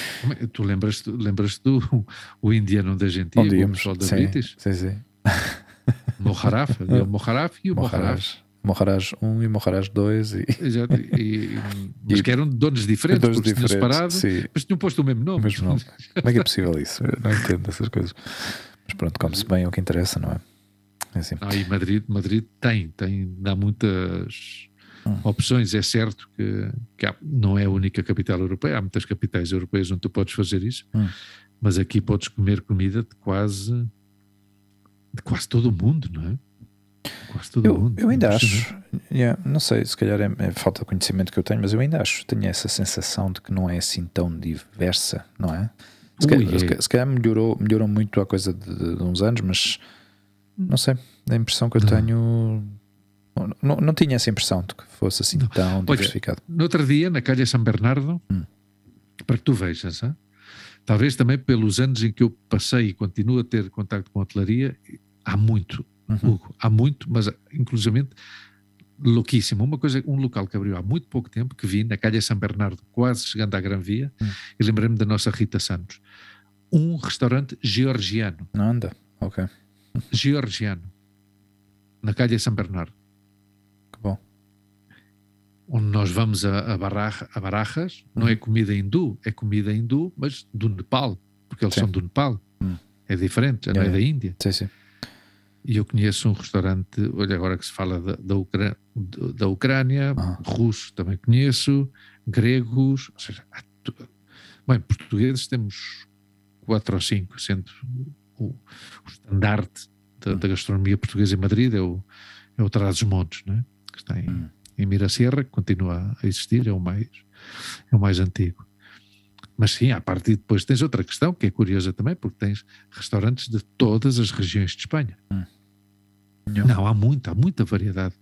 tu lembras, lembras do o indiano da Argentina, o pessoal da sim, British? Sim, sim. Mojaraf, o Mojaraf e o Mojaraf. Mojarás 1 e Mojarás 2 e... Exato, e, mas que eram donos diferentes, donos porque diferentes, separado, sim. mas tinham posto o mesmo nome. O mesmo nome. Como é que é possível isso? Eu não entendo essas coisas. Mas pronto, come-se bem, é o que interessa, não é? é assim. Ah, e Madrid, Madrid tem, tem, dá muitas hum. opções. É certo que, que há, não é a única capital europeia, há muitas capitais europeias onde tu podes fazer isso, hum. mas aqui podes comer comida de quase de quase todo o mundo, não é? Quase todo eu, mundo. Eu ainda acho, yeah, não sei, se calhar é, é, falta de conhecimento que eu tenho, mas eu ainda acho, tenho essa sensação de que não é assim tão diversa, não é? Se, Ui, calhar, é. se calhar, melhorou, melhorou muito a coisa de, de, uns anos, mas não sei, a impressão que eu não. tenho. Não, não, tinha essa impressão de que fosse assim não. tão diversificado. no outro dia, na Calha São Bernardo, hum. para que tu vejas, hein? talvez também pelos anos em que eu passei e continuo a ter contato com a hotelaria, há muito uhum. Hugo, há muito, mas inclusivamente louquíssimo. Uma coisa, um local que abriu há muito pouco tempo, que vi na Calha São Bernardo, quase chegando à Gran Via, uhum. e lembrei-me da nossa Rita Santos. Um restaurante georgiano. Anda, ok. Georgiano. Na Calha São Bernardo. Que bom. Onde nós vamos a, a, barraja, a Barajas, uhum. não é comida hindu, é comida hindu, mas do Nepal, porque eles sim. são do Nepal. Hum. É diferente, já não é da Índia. Sim, sim. E eu conheço um restaurante, olha, agora que se fala da, da, Ucrânia, da Ucrânia ah. russo também conheço, gregos, ou seja, bem, portugueses temos quatro ou cinco, sendo o, o estandarte da, da, gastronomia portuguesa em Madrid é o, é o Trás-os-Montes, né? que está em, hum. em Mirasierra, que continua a existir, é o mais, é o mais antigo. Mas sim, à parte depois tens outra questão que é curiosa também, porque tens restaurantes de todas as regiões de Espanha. Hum. Não, há muita, há muita variedade.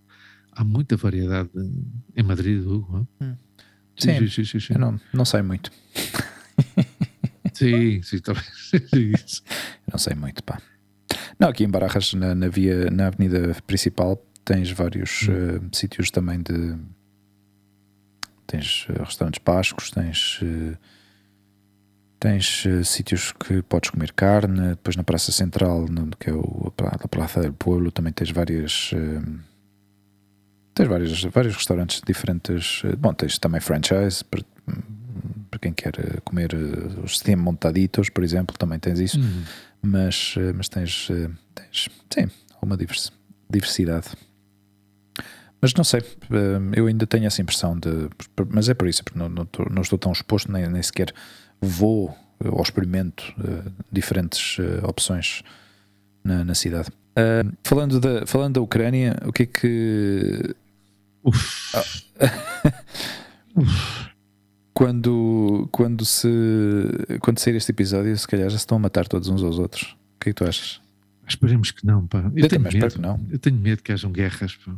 Há muita variedade em Madrid, Hugo. Hum. Sim, sim, sim, sim, sim. Eu não, não sei muito. sim, sim, talvez. não sei muito, pá. Não, aqui em Barajas, na, na, via, na avenida principal, tens vários hum. uh, sítios também de. Tens uh, restaurantes pascos, tens. Uh, Tens uh, sítios que podes comer carne, depois na Praça Central, no, que é o, a Praça del Pueblo, também tens várias. Uh, tens vários, vários restaurantes diferentes. Uh, bom, tens também franchise para, para quem quer comer os steam montaditos, por exemplo, também tens isso. Uhum. Mas, mas tens, tens, sim, uma diversidade. Mas não sei, eu ainda tenho essa impressão de. Mas é por isso, porque não, não, estou, não estou tão exposto, nem, nem sequer vou ou experimento uh, diferentes uh, opções na, na cidade. Uh, falando, da, falando da Ucrânia, o que é que. Ah. quando, quando, se, quando sair este episódio, se calhar já se estão a matar todos uns aos outros. O que é que tu achas? Esperemos que não, pá. Eu, eu tenho medo. que não. Eu tenho medo que hajam guerras, pá.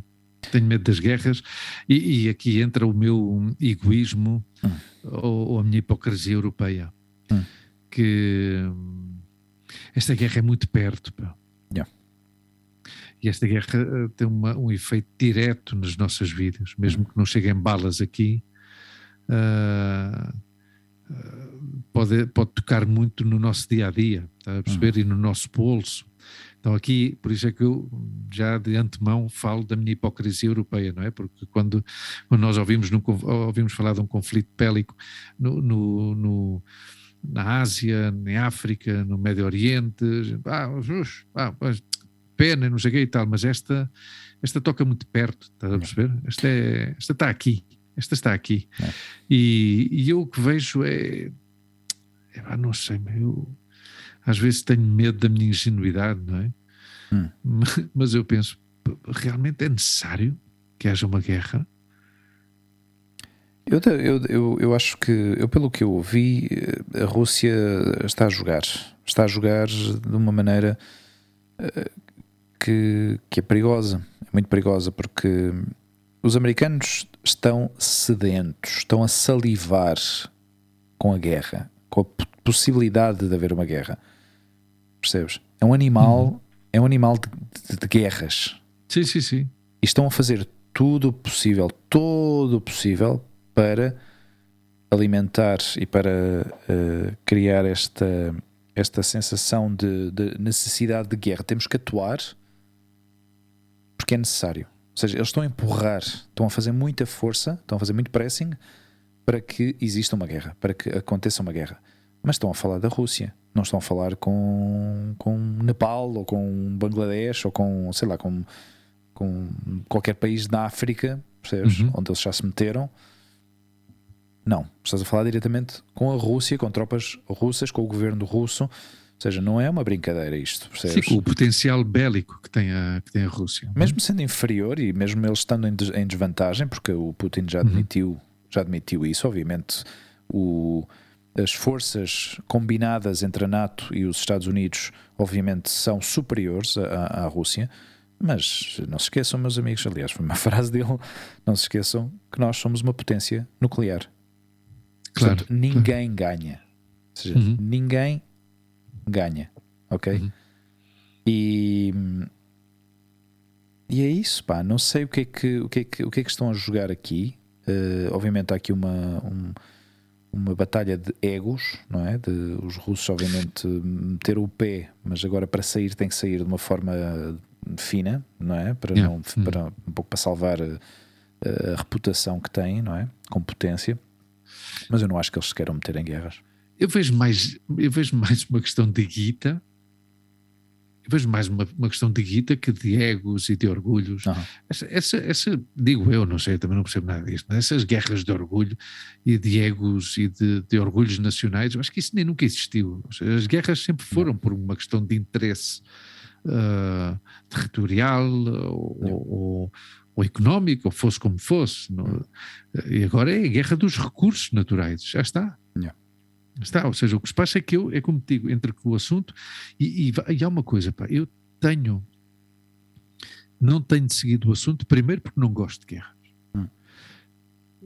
Tenho medo das guerras e, e aqui entra o meu egoísmo hum. ou, ou, a minha hipocrisia europeia. Hum. Que esta guerra é muito perto. Pá. Yeah. E esta guerra eh, tem uma, um efeito direto nas nossas vidas, mesmo que não cheguem balas aqui. Uh, pode, pode tocar muito no nosso dia a dia, está a perceber? Uhum. E no nosso bolso. Então, aqui, por isso é que eu já de antemão falo da minha hipocrisia europeia, não é? Porque quando, quando nós ouvimos, no, ouvimos falar de um conflito bélico no, no, no na Ásia, na África, no Médio Oriente, ah, ah, pena, não sei o que e tal, mas esta, esta toca muito perto, está a perceber? Esta, é, esta está aqui, esta está aqui. É. E, e, eu o que vejo é, é não sei, eu às vezes tenho medo da minha ingenuidade, não é? Hum. Mas eu penso, realmente é necessário que haja uma guerra? Eu, eu, eu, eu, acho que, eu, pelo que eu ouvi, a Rússia está a jogar. Está a jogar de uma maneira eh, que, que é perigosa. É muito perigosa, porque os americanos estão sedentos, estão a salivar com a guerra, com a possibilidade de haver uma guerra. Percebes? É um animal, uhum. é um animal de, de, de, guerras. Sim, sim, sim. E estão a fazer tudo o possível, todo o possível para alimentar e para uh, criar esta, esta sensação de, de necessidade de guerra. Temos que atuar porque é necessário. Ou seja, eles estão a empurrar, estão a fazer muita força, estão a fazer muito pressing para que exista uma guerra, para que aconteça uma guerra. Mas estão a falar da Rússia, não estão a falar com, com Nepal ou com Bangladesh ou com, sei lá, com, com qualquer país da África, percebes? Uhum. Onde eles já se meteram. Não, estás a falar diretamente com a Rússia, com tropas russas, com o governo russo. Ou seja, não é uma brincadeira isto, percebes? Sim, o potencial bélico que tem a, que tem a Rússia. Mesmo sendo inferior e mesmo eles estando em, em desvantagem, porque o Putin já uhum. admitiu, uhum. já admitiu isso, obviamente o, as forças combinadas entre a NATO e os Estados Unidos, obviamente, são superiores à, à Rússia. Mas não se esqueçam, meus amigos, aliás, foi uma frase dele: não se esqueçam que nós somos uma potência nuclear. Claro. Portanto, ninguém ganha. Ou seja, uhum. ninguém ganha. Ok? Uhum. E, e é isso, pá. Não sei o que é que, o que, é que, o que, é que estão a jogar aqui. Uh, obviamente há aqui uma, um, uma batalha de egos, não é? De os russos, obviamente, meter o pé, mas agora para sair tem que sair de uma forma fina, não é? Para, yeah. não, uhum. para um pouco para salvar a, a reputação que têm, não é? Com potência. Mas eu não acho que eles se queiram meter em guerras. Eu vejo mais, eu vejo mais uma questão de guita. Vejo mais uma, uma questão de guita que de egos e de orgulhos. Uhum. Essa, essa, essa, digo eu, não sei, também não percebo nada disto, essas guerras de orgulho e de egos e de, de orgulhos nacionais, eu acho que isso nem nunca existiu. As guerras sempre foram por uma questão de interesse uh, territorial ou, ou, ou, económico, ou fosse como fosse. Não? E agora é a guerra dos recursos naturais, já está. Yeah. Está, ou seja, o que se passa é que eu, é como te digo, entre o assunto e, e, e há uma coisa, pá, eu tenho, não tenho seguido o assunto, primeiro porque não gosto de guerras. Hum.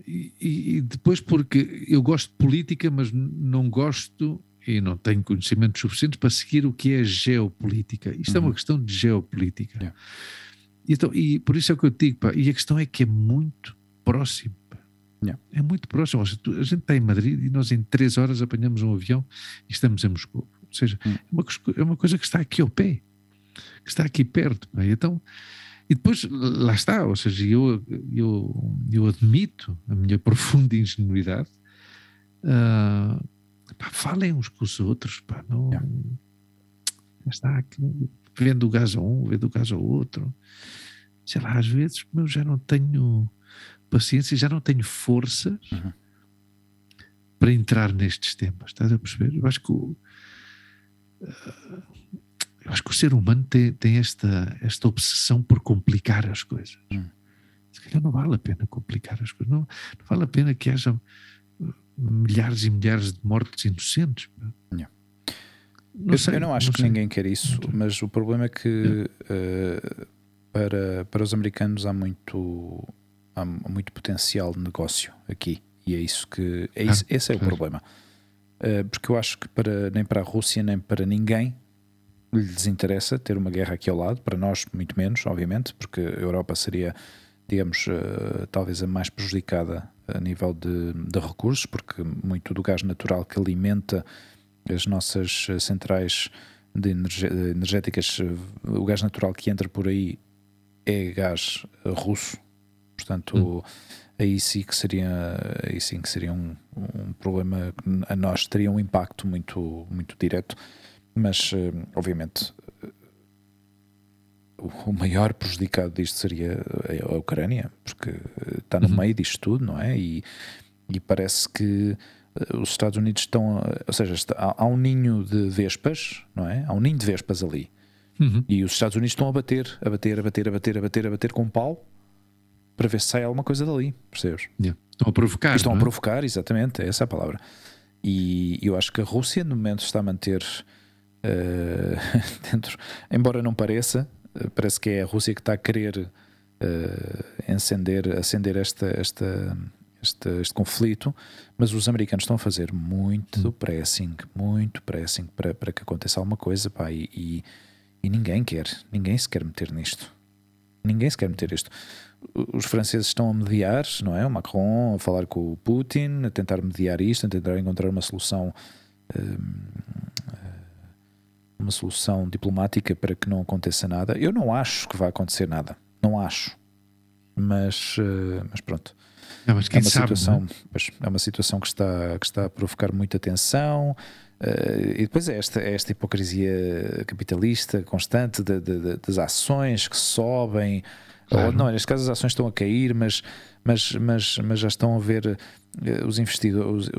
E, e, depois porque eu gosto de política, mas não gosto e não tenho conhecimentos suficientes para seguir o que é geopolítica. Isto uhum. é uma uhum. questão de geopolítica. Yeah. Então, e por isso é o que eu digo, pá, e a questão é que é muito próximo. Yeah. É muito próximo. A gente está em Madrid e nós em três horas apanhamos um avião e estamos em Moscou. Ou seja, hum. é, uma, é uma coisa que está aqui ao pé, que está aqui perto. Então, e depois lá está, ou seja, eu, eu, eu admito a minha profunda ingenuidade. Uh, pá, falem uns com os outros, pá, não. Yeah. Está aqui, vendo o gás a um, vendo o gás ao outro. Sei lá, às vezes eu já não tenho paciência, já não tenho forças uhum. para entrar nestes temas. Estás a perceber? Eu acho que o, uh, eu acho que o ser humano tem, tem esta, esta obsessão por complicar as coisas. Uhum. Se calhar não vale a pena complicar as coisas. Não, não vale a pena que haja milhares e milhares de mortes inocentes. Yeah. Não eu, sei, eu, não acho não que sei. ninguém quer isso, mas o problema é que uh, para, para os americanos há muito, há muito potencial de negócio aqui. E é isso que. É isso, ah, esse é claro. o problema. Uh, porque eu acho que para, nem para a Rússia nem para ninguém lhes interessa ter uma guerra aqui ao lado. Para nós, muito menos, obviamente, porque a Europa seria, digamos, uh, talvez a mais prejudicada a nível de, de recursos, porque muito do gás natural que alimenta as nossas centrais de energéticas, o gás natural que entra por aí é gás russo, portanto hum. aí sim que seria aí sim que seria um, um problema a nós teria um impacto muito muito direto, mas eh, obviamente o maior prejudicado disto seria a Ucrânia, porque está no uhum. meio disto tudo, não é? E, e parece que eh, os Estados Unidos estão, ou seja, está, há, um ninho de vespas, não é? Há um ninho de vespas ali. Uhum. E os Estados Unidos estão a bater, a bater, a bater, a bater, a bater, a bater com um pau para ver se sai alguma coisa dali, percebes? Yeah. Estão a provocar. Estão é? a provocar, exatamente, essa é a palavra. E eu acho que a Rússia, no momento, está a manter uh, dentro, embora não pareça, uh, parece que é a Rússia que está a querer uh, encender, acender esta, esta, este, este conflito, mas os americanos estão a fazer muito hum. pressing, muito pressing para, para que aconteça alguma coisa, pá, e, e, e, ninguém quer, ninguém se quer meter nisto. Ninguém se quer meter isto. Os franceses estão a mediar, não é? O Macron a falar com o Putin, a tentar mediar isto, a tentar encontrar uma solução. Hum, uma solução diplomática para que não aconteça nada. Eu não acho que vai acontecer nada. Não acho. Mas, uh, mas pronto. Não, mas é uma sabe, situação, é? é uma situação que está, que está a provocar muita tensão. Uh, e depois é esta, é esta hipocrisia capitalista constante de, de, de, das ações que sobem. Claro. Ou, não, neste caso as ações estão a cair, mas, mas, mas, mas já estão a ver eh, os investidores,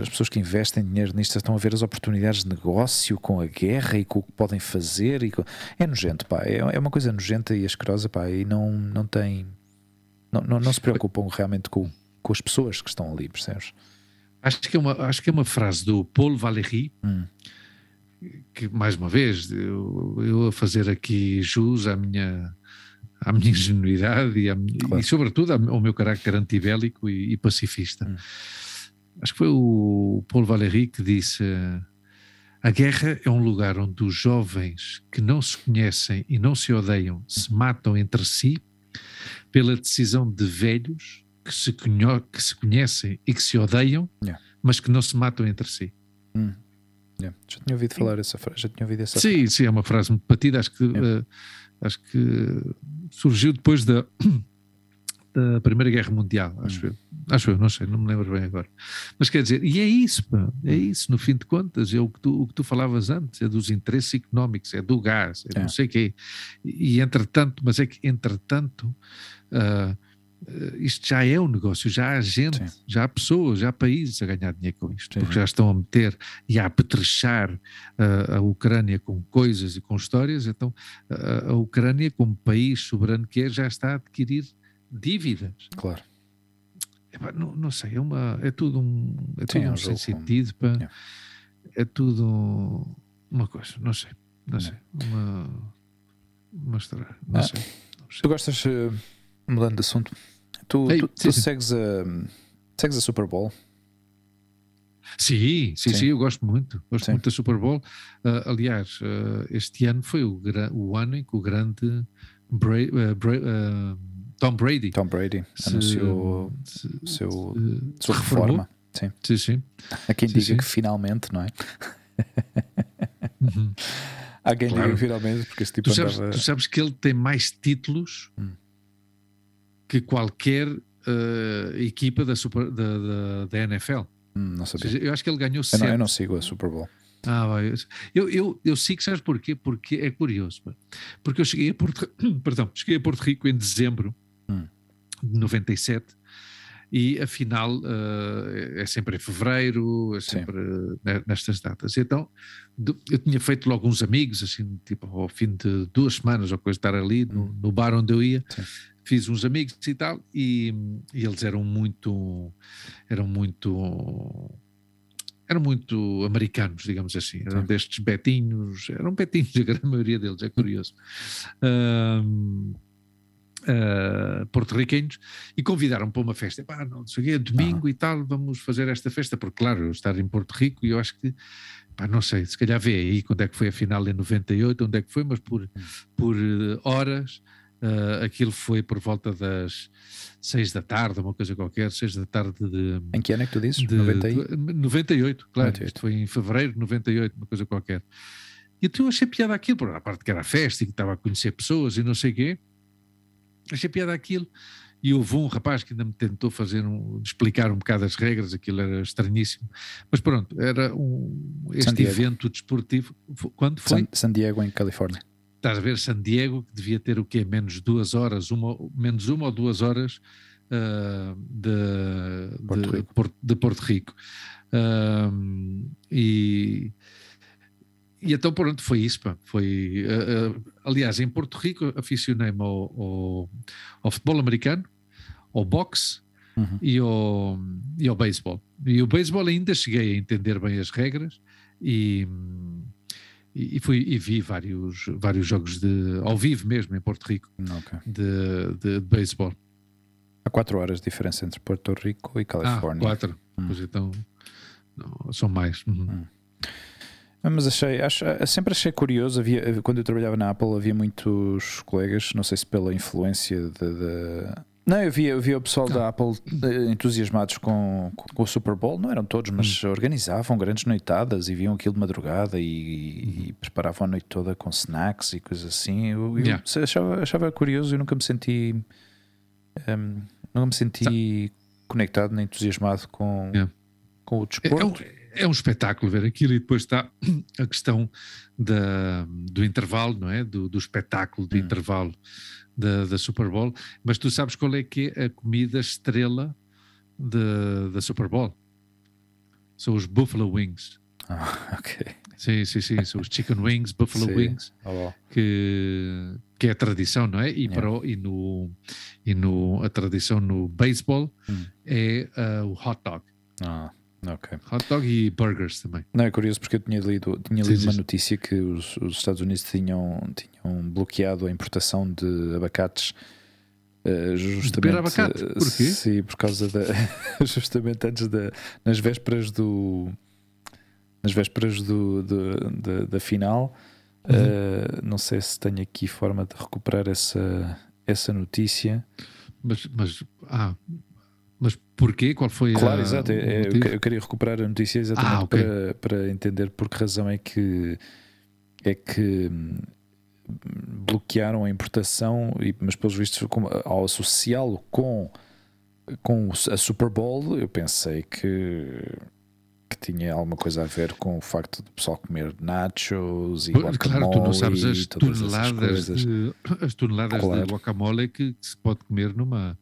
as pessoas que investem dinheiro nisto estão a ver as oportunidades de negócio com a guerra e com o que podem fazer. E com... É nojento, pá. É, é uma coisa nojenta e asquerosa, pá. E não, não tem não, não, não se preocupam realmente com, com as pessoas que estão ali, percebes? Acho que é uma, acho que é uma frase do Paul Valéry, hum. que mais uma vez, eu, eu, a fazer aqui jus à minha, à minha ingenuidade e, claro. e sobretudo ao meu carácter antibélico e, e pacifista. Hum. Acho que foi o Paul Valéry que disse: a guerra é um lugar onde os jovens que não se conhecem e não se odeiam se matam entre si pela decisão de velhos que se, que se conhecem e que se odeiam, yeah. mas que não se matam entre si. Hum. Yeah. Já tinha ouvido falar essa frase, já tinha ouvido essa Sim, frase. sim, é uma frase muito batida, acho que, yeah. uh, acho que surgiu depois da, da Primeira Guerra Mundial, acho hum. eu. Acho eu, não sei, não me lembro bem agora. Mas quer dizer, e é isso, pá, é hum. isso, no fim de contas, é o que tu, o que tu falavas antes, é dos interesses económicos, é do gás, é, é. não sei o quê. E, e entretanto, mas é que entretanto, uh, isto já é um negócio, já há gente, Sim. já há pessoas, já há países a ganhar dinheiro com isto, Sim. porque já estão a meter e a apetrechar uh, a Ucrânia com coisas e com histórias, então uh, a Ucrânia, como país soberano que é, já está a adquirir dívidas. Claro. não, não, sei, é, uma, é tudo um, é tudo Sim, um, sem sentido, pá, yeah. é tudo uma coisa, não sei, não sei, uma, uma história, não, ah, sei, não sei. Tu gostas mudando de assunto, tu, Ei, tu, tu segues, a, segues a Super Bowl? Sim, sim, sim, sim, eu gosto muito. Gosto sim. muito da Super Bowl. Uh, aliás, uh, este ano foi o, o, ano em que o grande Bra uh, Bra Tom Brady, Tom Brady se, anunciou se, seu, se, sua reforma. Sim. sim, sim. Há quem diga que finalmente, não é? Uhum. Há quem claro. diga finalmente, porque esse tipo tu sabes, andava... tu sabes que ele tem mais títulos hum que qualquer uh, equipa da, super, da, da, da NFL. Hum, não sabia. Seja, eu acho que ele ganhou eu não, eu não, sigo a Super Bowl. Ah, vai. Eu, eu, eu sigo, sabes porquê? Porque é curioso. Porque eu cheguei a Porto, perdão, cheguei a Porto Rico em dezembro hum. de 97 e a final uh, é sempre em fevereiro, é sempre uh, nestas datas. Então eu tinha feito logo uns amigos, assim, tipo ao fim de duas semanas ou coisa, estar ali no, hum. no bar onde eu ia. Sim fiz uns amigos e tal, e, e eles eram muito, eram muito, eram muito americanos, digamos assim, eram Sim. destes betinhos, eram betinhos, a grande maioria deles, é curioso. Um, uh, porto-riquenhos e convidaram para uma festa. Pá, não sei o quê, domingo uhum. e tal, vamos fazer esta festa, porque, claro, eu estar em Porto Rico e eu acho que, pá, não sei, se calhar vê aí quando é que foi a final em 98, onde é que foi, mas por, por uh, horas. Uh, aquilo foi por volta das seis da tarde, uma coisa qualquer, seis da tarde de. Em que ano é que tu dizes? De, 98? 98, claro. 98. Foi em fevereiro de 98, uma coisa qualquer. E então eu achei piada aquilo, por a parte que era festa e que estava a conhecer pessoas e não sei o quê achei piada aquilo. E houve um rapaz que ainda me tentou fazer um, explicar um bocado as regras, aquilo era estranhíssimo. Mas pronto, era um, este evento desportivo. Quando foi? San, San Diego, em Califórnia. Estás a ver, San Diego, que devia ter o quê? Menos duas horas, uma, menos uma ou duas horas uh, de, Porto de, Porto, de, Porto Rico. Uh, e e então pronto, foi isso, pá. Foi, uh, uh, aliás, em Porto Rico aficionei-me ao, ao, ao, futebol americano, ao boxe uhum. e, ao, e ao beisebol. E o beisebol ainda cheguei a entender bem as regras e, e, fui, e vi vários, vários jogos de, ao vivo mesmo em Porto Rico okay. de, de, de beisebol. Há quatro horas de diferença entre Porto Rico e Califórnia. Ah, quatro. Hum. Pois então, não, são mais. Uhum. Hum. Mas achei, acho, sempre achei curioso. Havia, quando eu trabalhava na Apple, havia muitos colegas, não sei se pela influência de. de... Não, eu via, eu via o pessoal da Apple eh, entusiasmados com, com, o Super Bowl, não eram todos, mas hum. organizavam grandes noitadas e viam aquilo de madrugada e, e, uhum. preparavam a noite toda com snacks e coisas assim. Eu, eu yeah. achava, achava curioso e nunca me senti. Um, nunca me senti conectado nem entusiasmado com, yeah. com o desporto. É, um espetáculo ver aquilo e depois está a questão da, do intervalo, não é? Do, do espetáculo de hum. intervalo da, da, Super Bowl. Mas tu sabes qual é que é a comida estrela da Super Bowl? São os Buffalo Wings. Ah, ok. Sim, sim, sim. São os Chicken Wings, Buffalo sim. Wings, oh, que, que é a tradição, não é? E, yeah. para e, no, e no, a tradição no beisebol hum. é uh, o hot dog. Ah. Okay. Hot dog e burgers também. Não, é curioso porque eu tinha lido, tinha lido sim, uma notícia que os, os, Estados Unidos tinham, tinham bloqueado a importação de abacates. Uh, justamente, abacate? Porquê? Sim, por causa da. justamente antes da. nas vésperas do. nas vésperas do, do da, da final. Uhum. Uh, não sei se tenho aqui forma de recuperar essa, essa notícia. Mas, mas ah, mas porquê? Qual foi claro, a. Claro, exato. É, eu queria recuperar a notícia exatamente ah, okay. para, para entender por que razão é que é que hum, bloquearam a importação, mas pelos vistos, ao associá-lo com, com a Super Bowl, eu pensei que, que tinha alguma coisa a ver com o facto do pessoal comer nachos e guacamole. Claro, tu não sabes as toneladas, de, as toneladas claro. de guacamole que, que se pode comer numa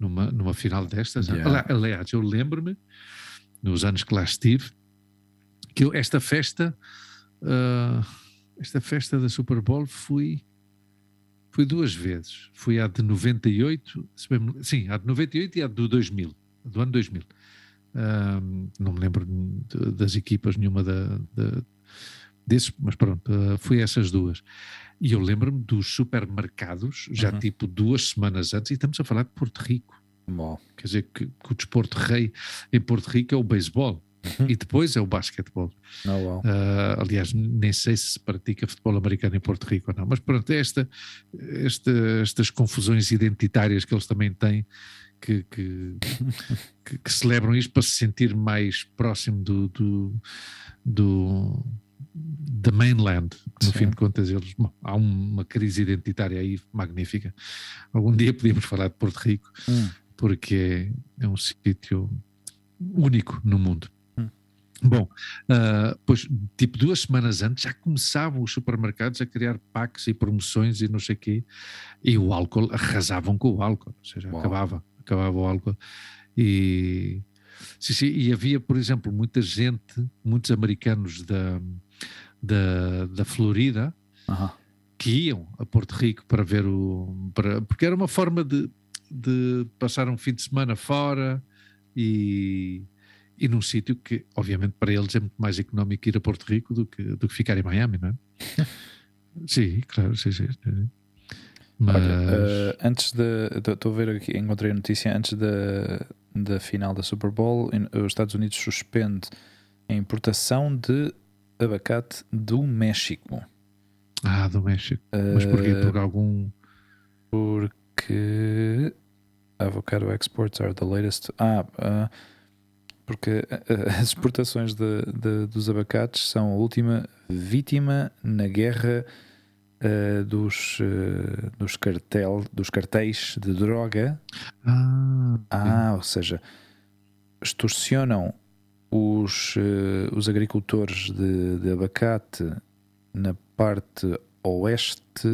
numa, numa final destas. Yeah. Aliás, eu lembro-me, nos anos que lá estive, que eu, esta festa, uh, esta festa da Super Bowl fui, fui duas vezes. Fui a de 98, sim, a de 98 e a do 2000, do ano 2000. Uh, ah, não me lembro de, das equipas nenhuma da, da, desses, mas pronto, uh, fui essas duas. E eu lembro-me dos supermercados, já uhum. tipo duas semanas antes, e estamos a falar de Porto Rico. Bom. Quer dizer que, que, o desporto rei em Porto Rico é o beisebol. Uhum. E depois é o basquetebol. Oh, wow. uh, aliás, nem sei se se pratica futebol americano em Porto Rico ou não, mas pronto, esta, esta, estas confusões identitárias que eles também têm, que, que, que, que celebram isto para se sentir mais próximo do, do, do da mainland, no Sim. fim de contas eles, bom, há uma crise identitária aí magnífica. Algum dia podíamos falar de Porto Rico, hum. porque é, é um sítio único no mundo. Hum. Bom, uh, pois, tipo duas semanas antes já começavam os supermercados a criar packs e promoções e não sei o quê, e o álcool, arrasavam com o álcool, ou seja, acabava, acabava o álcool. E, sim, sim, e havia, por exemplo, muita gente, muitos americanos da, da, da Florida uhum. que iam a Porto Rico para ver o. Para, porque era uma forma de, de passar um fim de semana fora e, e num sítio que, obviamente, para eles é muito mais económico ir a Porto Rico do que, do que ficar em Miami, não é? sim, claro, sim, sim. sim. Mas Olha, eh, antes de. Estou a ver aqui, encontrei a notícia. Antes da, da final da Super Bowl, os Estados Unidos suspende a importação de abacate do México. ah, do México. Mas porquê? Por algum. Porque avocado exports are the latest. Ah, ah, porque ah, as exportações de, de- dos abacates são a última vítima na guerra ah, dos, ah, dos, cartel, dos cartéis de droga. Ah, Ah, ou seja, extorsionam os, eh, os agricultores de, de abacate na parte oeste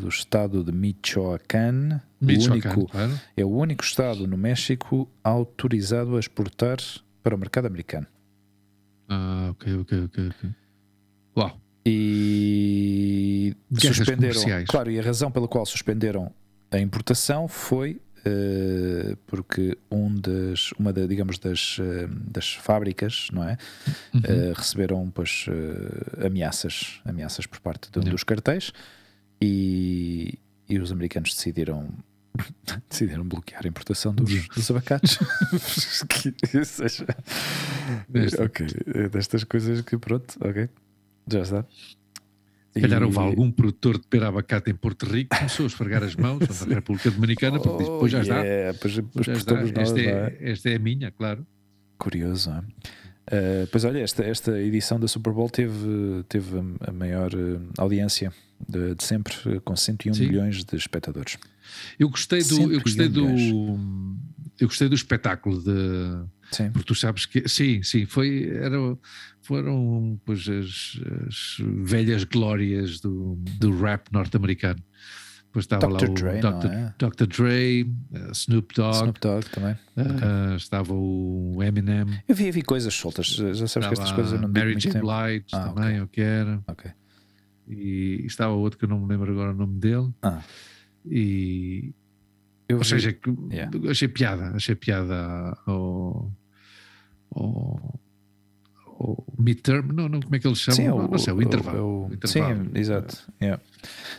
do estado de Michoacán. Michoacán, único, claro. é o único estado no México autorizado a exportar para o mercado americano. Ah, ok, ok, ok. ok. Uau. E Guerras suspenderam. Claro, e a razão pela qual suspenderam a importação foi porque um das, uma da, digamos das, eh, das fábricas, não é? Uhum. Eh, receberam pois, eh, ameaças, ameaças por parte de um dos cartéis e, e os americanos decidiram decidiram bloquear a importação dos, dos abacates. seja, Desta. ok, é destas coisas que pronto, ok, já está. Se calhar houve algum produtor de pera abacate em Porto Rico que começou a esfregar as mãos na República Dominicana porque disse, pois já Oh, está. yeah, Pois, pois já está. nós, Esta, é, é? esta é a minha, claro. Curioso, não é? Uh, pois olha, esta, esta edição da Super Bowl teve, teve a- maior uh, audiência de, de sempre, com 101 Sim. milhões de espectadores. Eu gostei do, eu gostei do, 101 eu gostei do espetáculo de, Sim. porque tu sabes que sim, sim, foi era, foram pois as, as velhas glórias do, do rap norte-americano. Depois estava Dr. lá o Dre, Dr. é? Dr. Dre, uh, Snoop Dogg, Snoop Dogg também. uh, estava o Eminem, Eu vi, vi coisas soltas, já sabes que estas coisas eu não Mary J. Blige Ah, também, o que era. Ok. E estava outro que eu não me lembro agora o nome dele. Ah. E, Eu ou vi- seja, Yeah. achei piada, achei piada ao, ao, ao midterm, não, não, como é que eles chamam? Sim, não, não sei, o intervalo. o- o intervalo. Sim, exato. yeah.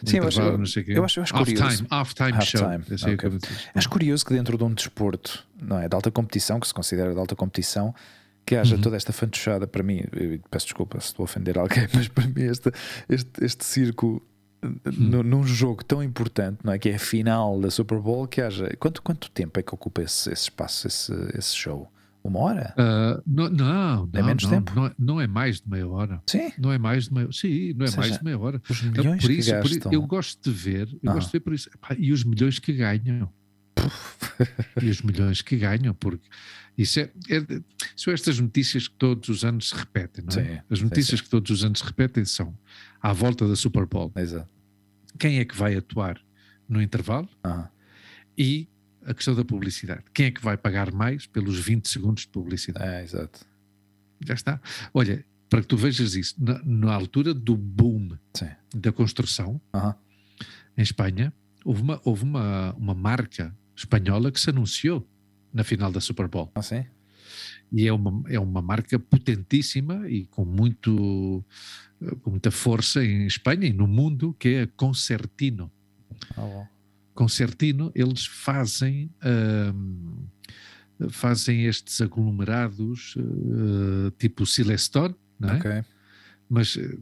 O Sim, eu acho- o eu acho- eu acho Half curioso. time, half time Half show. time, Esse é ok. que. Acho curioso que dentro de um desporto não é, de alta competição, que se considera de alta competição, que haja Uhum. toda esta fantochada para mim. Peço desculpa se estou a ofender alguém, mas para mim este, este, este circo Hum. nu- num jogo tão importante, não é? Que é a final da Super Bowl, que haja. Quanto, quanto tempo é que ocupa esse, esse espaço, esse, esse show? Uma hora? Ah, não, não, É menos não, tempo? Não, é, não é mais de meia hora. Sim. Não é mais de meia Sim, não é Ou mais seja, de meia hora. Os É milhões por isso, que por isso- gastam. eu gosto de ver, eu Ah. gosto de ver por isso. E os milhões que ganham. e os milhões que ganham, porque isso é, é- são estas notícias que todos os anos se repetem, não é? Sim, As sim, notícias sim. que todos os anos se repetem são à volta da Super Bowl. Exato. Quem é que vai atuar no intervalo Ah, e a questão da publicidade. Quem é que vai pagar mais pelos 20 segundos de publicidade? é, exato. Já está. Olha, para que tu vejas isso, na, na altura do boom Sim. da construção, em Espanha, houve uma, houve uma, uma marca espanhola que se anunciou na final da Super Bowl. Ah, sim? E é uma, é uma marca potentíssima e com, muito, com muita força em Espanha e no mundo, que é a Concertino. Ah. Concertino, eles fazem, ahm, fazem estes aglomerados eh, tipo Silestone, não é? Ok. mas eh,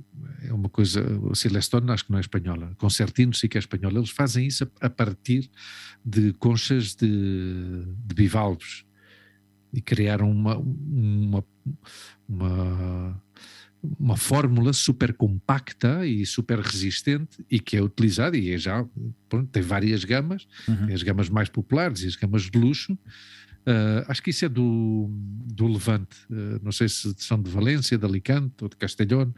é uma coisa, o Silestone acho que não é espanhola, Concertino sim que é espanhola, eles fazem isso a, a partir de conchas de, de bivalves e criaram uma, uma, uma, uma fórmula super compacta e super resistente e que é utilizada e é já, pronto, tem várias gamas, Uhum. tem as gamas mais populares e as gamas de luxo. Ah, acho que isso é do, do Levante. Ah, não sei se são de Valência, de Alicante ou de Castelhón.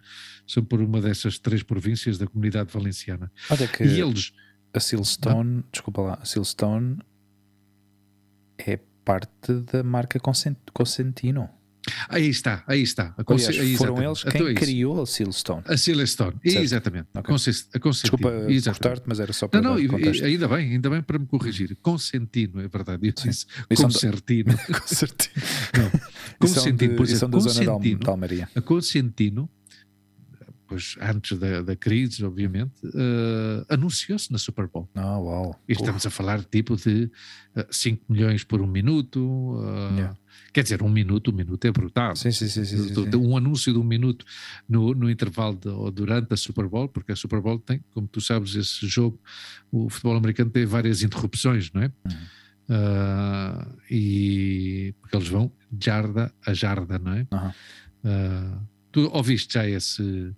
São por uma dessas três províncias da comunidade valenciana. Olha que E eles. a Silstone, desculpa lá, a Silstone é parte da marca Consent- Consentino. Aí está, aí está. A Aliás, aí, foram exatamente. eles quem isso. criou a Silstone. A Silestone. Exatamente. Ok. Conce- A. Desculpa Exatamente. cortar-te, mas era só para Não, não, e- ainda bem, ainda bem para me corrigir. Consentino, é verdade. Eu disse de- Concertino. Não. De- Consentino, pois é, da zona de Al- Consentino. de Almeria. A Consentino, depois, antes da, da crise, obviamente, uh, anunciou-se na Super Bowl. Ah, uau. E estamos a falar tipo de uh, 5 milhões por um minuto. Uh, Yeah. Quer dizer, um minuto, um minuto é brutal. Sim, sim, sim. sim, sim, um anúncio de um minuto no, no intervalo de- ou durante a Super Bowl, porque a Super Bowl tem, como tu sabes, esse jogo, o futebol americano tem várias interrupções, não é? Uhum. Ah, e porque eles vão jarda a jarda, não é? Aham. Ah, tu ouviste já esse.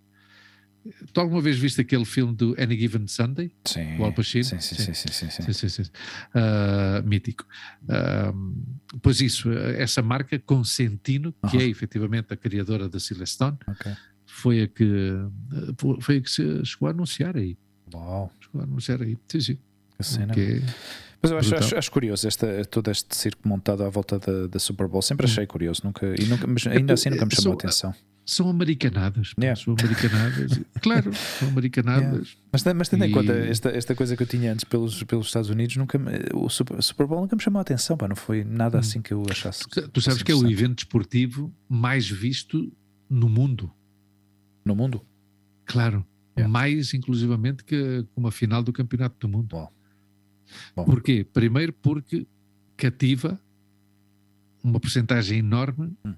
Tu alguma vez viste aquele filme do Any Given Sunday? Sim, o Al Pacino? Sim, sim, sim, sim, sim, sim. Sim, sim, sim. Ah, mítico. Ah, pois isso, essa marca Consentino, que Aham. é efetivamente a criadora da Silestone, Ok. foi a que foi a que chegou a anunciar aí. Uau, Chegou a anunciar aí. Sim, sim. que cena. Que é- Mas eu acho, acho, acho curioso esta, todo este circo montado à volta da, da Super Bowl. Sempre achei curioso, nunca, e nunca, mas ainda assim nunca me chamou a atenção. são americanadas. Yeah. São americanadas. claro, são americanadas. Mas, mas tendo em E- conta esta, esta coisa que eu tinha antes pelos, pelos Estados Unidos, nunca o Super, Super Bowl nunca me chamou a atenção. Pá, não foi nada Hum. assim que eu achasse. Tu sabes fosse que é o evento desportivo mais visto no mundo. No mundo? Claro. Yeah. Mais, inclusivamente, que uma final do Campeonato do Mundo. Uau. Bom. Porquê? Primeiro porque cativa uma porcentagem enorme Hum.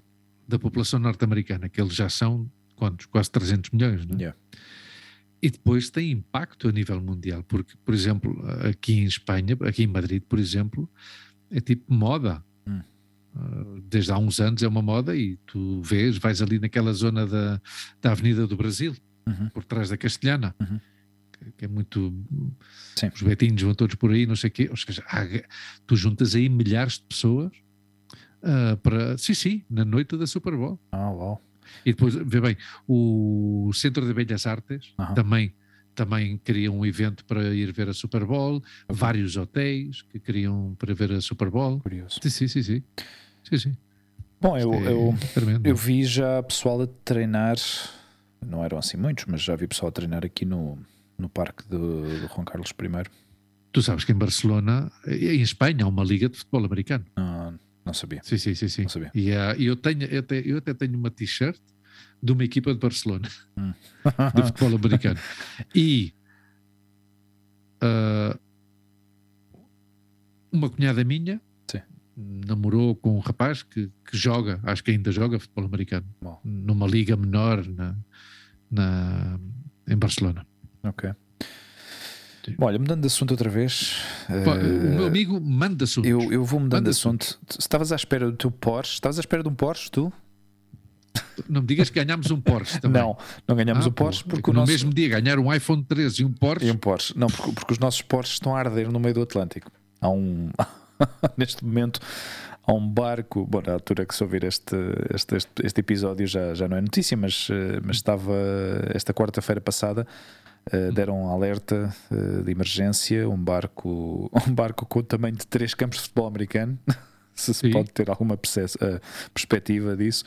Da população norte-americana, que eles já são, quantos? Quase 300 milhões, não é? Yeah. E depois tem impacto a nível mundial, porque, por exemplo, aqui em Espanha, aqui em Madrid, por exemplo, é tipo moda. Hum. Uh, Desde há uns anos é uma moda e tu vês, vais ali naquela zona da, da Avenida do Brasil, Uhum. por trás da Castelhana, Uhum. que, que é muito. Sim. Os betinhos vão todos por aí, não sei o quê. Ou seja, há- tu juntas aí milhares de pessoas ah, para. Sim, sim, na noite da Super Bowl. Ah, uau. E depois, vê bem, o Centro de Bellas Artes Aham. também, também queria um evento para ir ver a Super Bowl, vários hotéis que queriam para ver a Super Bowl. Curioso. Sim, sim, sim. sim. sim. Bom, eu, É eu, tremendo. eu vi já pessoal a treinar, não eram assim muitos, mas já vi pessoal a treinar aqui no, no parque do, do Juan Carlos I. Tu sabes que em Barcelona, em Espanha, há uma liga de futebol americano. Não, não sabia. Sim, sim, sim. sim. Não sabia. E ah, eu, tenho, eu, até, eu até tenho uma t-shirt de uma equipa de Barcelona, Hum. de futebol americano. E ah, uma cunhada minha Sim. namorou com um rapaz que, que joga, acho que ainda joga futebol americano, Bom. numa liga menor na, na, em Barcelona. Ok. Bom, olha, mudando de assunto outra vez. Eh, o meu amigo manda assuntos. eu, eu vou mudando de assunto. Estavas à espera do teu Porsche? Estavas à espera de um Porsche, tu? Não me digas que ganhámos um Porsche também. Não, não ganhamos Ah, o Porsche é porque que o no nosso. mesmo dia ganhar um iPhone 13 e um Porsche E um Porsche. Não, porque, porque os nossos Porsches estão a arder no meio do Atlântico. Há um. neste momento, há um barco. Bom, na altura que se ouvir este, este, este, este episódio já, já não é notícia, mas, eh, mas estava esta quarta-feira passada. Eh, deram um alerta eh, de emergência. Um barco, um barco com o tamanho de três campos de futebol americano. se se Sim. pode ter alguma eh, perspectiva disso.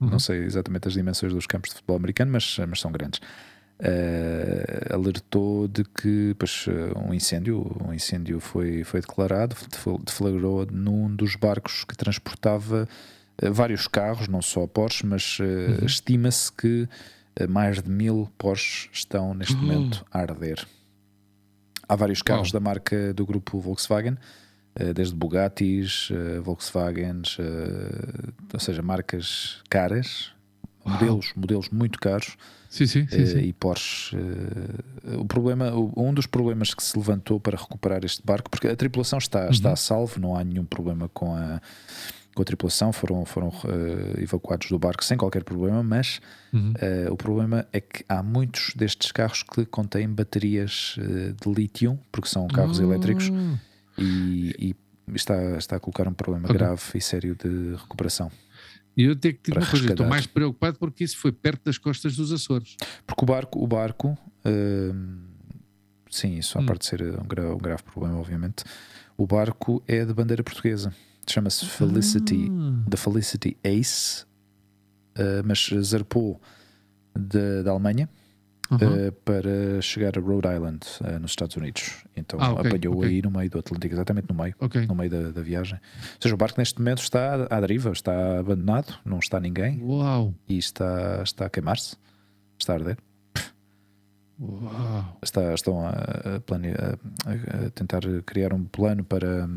Uhum. Não sei exatamente as dimensões dos campos de futebol americano, mas, mas são grandes. Alertou de que pois, um incêndio, um incêndio foi, foi declarado, defl- deflagrou num dos barcos que transportava vários carros, não só Porsche, mas Uhum. estima-se que mais de mil Porsche estão neste momento a arder. Há vários carros da marca do grupo Volkswagen, eh, desde Bugattis, eh, Volkswagens, eh, ou seja, marcas caras, Uau. modelos, modelos muito caros Sim, sim, sim. sim. e Porsche. o problema, um dos problemas que se levantou para recuperar este barco, porque a tripulação está, está Uhum. a salvo, não há nenhum problema com a, com a tripulação, foram, foram eh, evacuados do barco sem qualquer problema, mas Uhum. eh, o problema é que há muitos destes carros que contêm baterias eh, de lítio, porque são carros Ah, elétricos, e, e está, está a colocar um problema Ok. grave e sério de recuperação. E eu tenho que dizer uma coisa, estou mais preocupado porque isso foi perto das costas dos Açores. Porque o barco, o barco hum, sim, isso à Hum. parte de ser um grave, um grave problema, obviamente, o barco é de bandeira portuguesa. Chama-se Felicity, Ah, da Felicity Ace, uh, mas zarpou da- Alemanha aham. uh, para chegar a Rhode Island, uh, nos Estados Unidos. Então Ah, ok, apanhou ok. aí no meio do Atlântico, exatamente no meio. ok. No meio da, da viagem. Ou seja, o barco neste momento está à deriva, está abandonado, não está ninguém Uau. e está, está a queimar-se, está a arder. Uau. Está, estão a, a, plane- a- a tentar criar um plano para,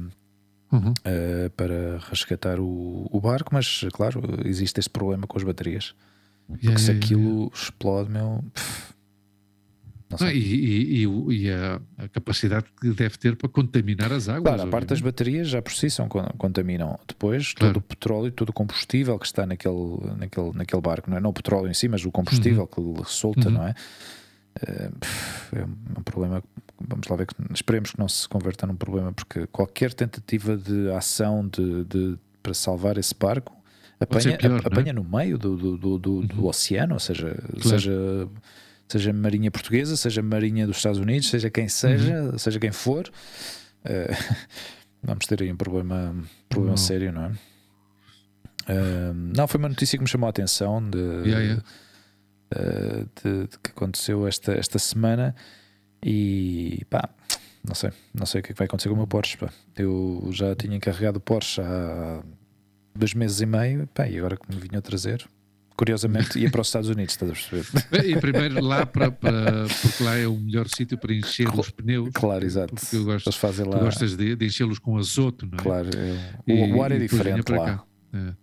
Uhum. eh, para resgatar o, o barco, mas claro, existe esse problema com as baterias. Porque Yeah, se yeah, aquilo explode, meu. pff, não yeah. sei. Ah, e e- e e a, a capacidade que deve ter para contaminar as águas. Claro, a parte das baterias já por si são, con- contaminam. Depois, Claro. todo o petróleo, todo o combustível que está naquele, naquele, naquele barco, não é? Não o petróleo em si, mas o combustível que ele solta, Uhum. não é? Eh, pff, é um problema. Vamos lá ver, esperemos que não se converta num problema, porque qualquer tentativa de ação de, de- para salvar esse barco apanha, pior, é? apanha no meio do, do, do, do- do Uhum. oceano, ou seja, Claro. seja, seja Marinha Portuguesa, seja Marinha dos Estados Unidos, seja quem seja, Uhum. seja quem for, eh, vamos ter aí um problema, problema Não. sério, não é? Eh, não, foi uma notícia que me chamou a atenção de, Yeah, yeah. Eh, de- de que aconteceu esta, esta semana e pá, não sei, não sei o que é que vai acontecer com o meu Porsche. pá. Eu já tinha encarregado o Porsche há dois meses e meio pá, e agora que me vinham trazer, curiosamente ia para os Estados Unidos, estás a perceber? E primeiro lá para, para- porque lá é o melhor sítio para encher os pneus. Claro, exato. Porque eu gosto, Eles fazem tu lá. gostas de, de enchê-los com azoto, não é? Claro, é- E- o, o ar é vinha diferente lá. cá. É.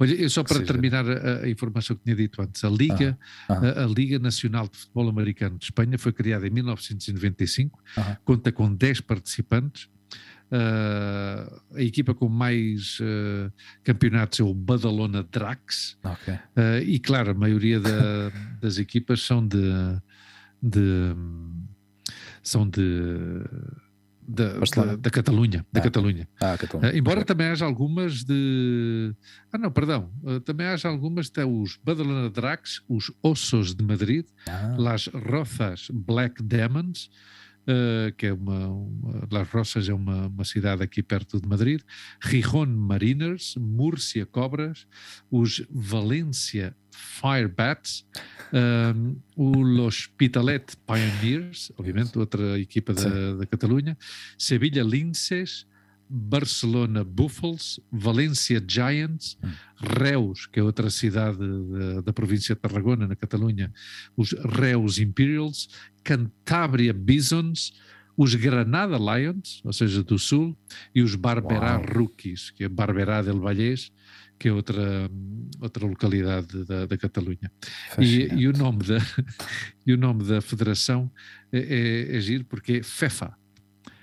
Olha, eu só para seja- terminar a, a informação que tinha dito antes, a Liga, Ah, ah. A, a Liga Nacional de Futebol Americano de Espanha foi criada em 1995, Aham. conta com 10 participantes. Ah, a equipa com mais ah, campeonatos é o Badalona Drax, Ok. ah, e claro, a maioria da- das equipas são de, de são de da, Barcelona. da, da Catalunha, da Ah. Catalunha. Ah, Catalão. Uh, embora também haja algumas de. Ah, não, perdão. Uh, também haja algumas, até os Badalona Dracs, os Ossos de Madrid, Ah, Las Rozas Black Demons, que é uma, uma- Las Rozas é uma, uma cidade aqui perto de Madrid, Rijon Mariners, Múrcia Cobras, os Valência Firebats, um, o Hospitalet Pioneers, obviamente, outra equipa da, da Catalunha, Sevilha Linces, Barcelona Buffals, Valência Giants, Reus, que é outra cidade da, da província de Tarragona, na Catalunha, os Reus Imperials, Cantábria Bisons, os Granada Lions, ou seja, do Sul, e os Barberá Uau. Rookies, que é Barberá del Vallès, que é outra, outra localidade da, da Catalunha. E, e o nome da, e o nome da federação é, é, é giro porque é FEFA.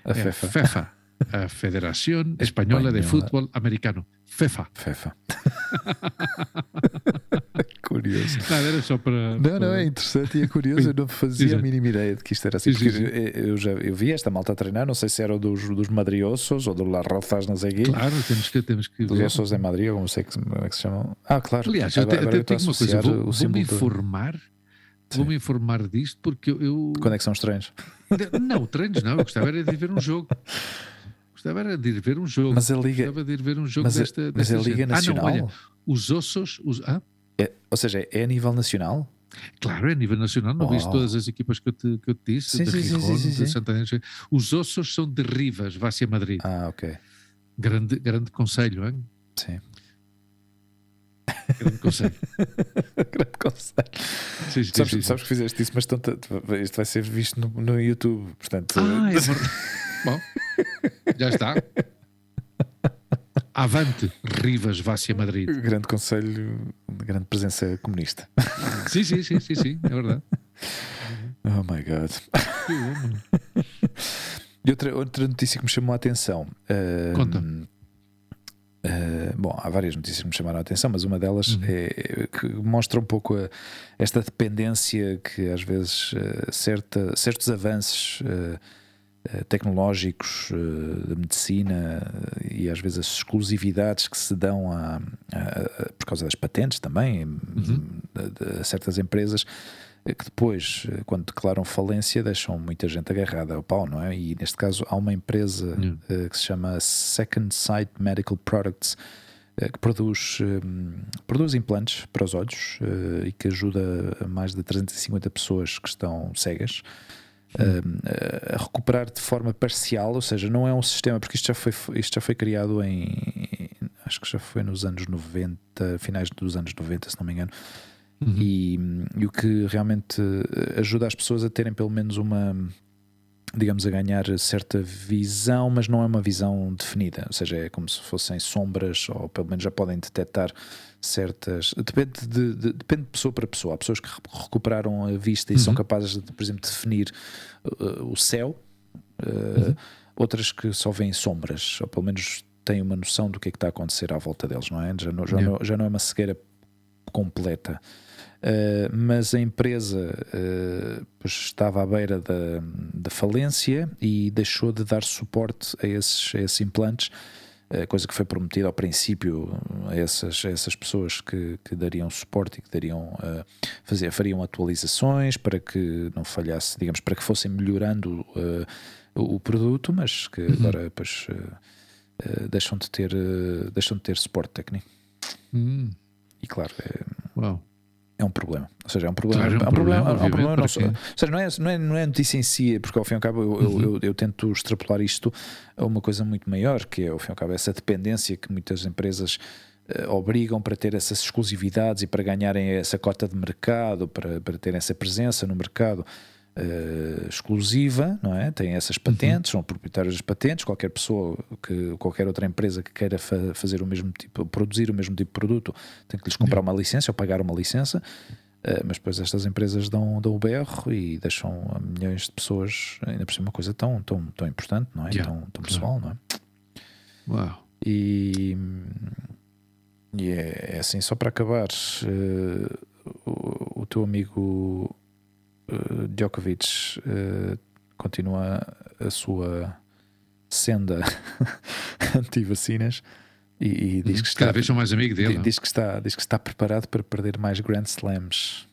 A É FEFA. FEFA, a Federación Española de Espanhola. Fútbol Americano. FEFA. FEFA. Curioso. Nada, era só para. Não, não, é interessante e é curioso. Eu não fazia a mínima ideia de que isto era assim. Sim, Porque eu- já eu vi esta malta a treinar, não sei se era dos, dos Madriosos ou do Las Rozas, não sei quê. Claro, temos que, temos que Dos ver. Ossos de Madrid, como sei que, como é que se chamam. Ah, claro. Aliás, agora, eu estou a tenho uma coisa, vou, vou me de- informar, vou-me informar disto porque eu. Quando é que são os treinos? Não, treinos não, eu gostava era de ver um jogo. Gostava era de ir ver um jogo. Mas a Liga, Gostava de ir ver um jogo mas a, desta, mas desta a Liga gente. Nacional. Ah, não, olha, os ossos. Os, ah, é- ou seja, é a nível nacional? Claro, é a nível nacional, não viste Oh. todas as equipas que eu te, que eu te disse, Sim, de sim, Rijon, sim, sim, de. Santana. Os ossos são de Rivas, Vácia Madrid. Ah, ok. Grande, grande conselho, hein? Sim. Grande conselho. Grande conselho. Sim, sim, Sabes, sim, sabes que fizeste isso, mas tanto- isto vai ser visto no, no YouTube. Portanto, Ah, é verdade. Bom, já está. Avante, Rivas, Vácia Madrid. grande conselho, grande presença comunista. Sim, sim, sim, sim, sim, é verdade. Oh my god. E outra, outra notícia que me chamou a atenção. ah, Conta. Ah, bom, há várias notícias que me chamaram a atenção, mas uma delas Uhum. é que mostra um pouco a- esta dependência que às vezes ah, certa, certos avanços ah, tecnológicos da medicina e às vezes as exclusividades que se dão a, a- a- por causa das patentes também a- a certas empresas eh, que depois, eh, quando declaram falência, deixam muita gente agarrada ao pau, não é? E neste caso há uma empresa Yeah. eh, que se chama Second Sight Medical Products eh, que produz, eh, produz implantes para os olhos eh, e que ajuda mais de 350 pessoas que estão cegas eh, a recuperar de forma parcial, ou seja, não é um sistema, porque isto já foi, isto já foi criado em acho que já foi nos anos 90, finais dos anos 90, se não me engano. Uhum. E, e, o que realmente ajuda as pessoas a terem pelo menos uma, digamos, a ganhar certa visão, mas não é uma visão definida, ou seja, é como se fossem sombras, ou pelo menos já podem detectar certas. Depende de, de, depende de pessoa para pessoa. Há pessoas que recuperaram a vista e uhum. são capazes de, por exemplo, definir uh, o céu, uh, uhum. outras que só veem sombras, ou pelo menos têm uma noção do que é que está a acontecer à volta deles, não é? Já não, já yeah. não, já não é uma cegueira completa. Uh, mas a empresa uh, estava à beira da, da, falência e deixou de dar suporte a esses, a esses implantes, uh, coisa que foi prometida ao princípio a essas, a essas pessoas que, que dariam suporte e que dariam, fazer, fariam atualizações para que não falhasse, digamos, para que fossem melhorando o, o, produto, mas que uhum. agora pois, deixam, de ter, deixam de ter suporte técnico. Uhum. E claro, é, Uau é um problema. Ou seja, é um problema. Claro, é um, é um problema, problema, é um problema não, ou seja, não é, não, é, não é notícia em si, porque ao fim e ao cabo eu, uhum. eu, eu, eu, tento extrapolar isto a uma coisa muito maior, que é ao fim e ao cabo essa dependência que muitas empresas uh, obrigam para ter essas exclusividades e para ganharem essa cota de mercado, para, para terem essa presença no mercado uh, exclusiva, não é? Tem essas uhum. patentes, uhum. são proprietários das patentes. Qualquer pessoa, que qualquer outra empresa que queira fa fazer o mesmo tipo, produzir o mesmo tipo de produto, tem que lhes comprar uma licença ou pagar uma licença. Uh, mas depois estas empresas dão, dão o berro e deixam a milhões de pessoas, ainda por cima, uma coisa tão, tão, tão importante, não é? Yeah, tão, tão pessoal, não é? Uau. E, e é, é, assim, só para acabar, uh, o, o, teu amigo uh, Djokovic uh, continua a sua senda anti-vacinas e, e, diz que está, cada vez são mais amigo dele. Diz, que está, diz que está preparado para perder mais Grand Slams.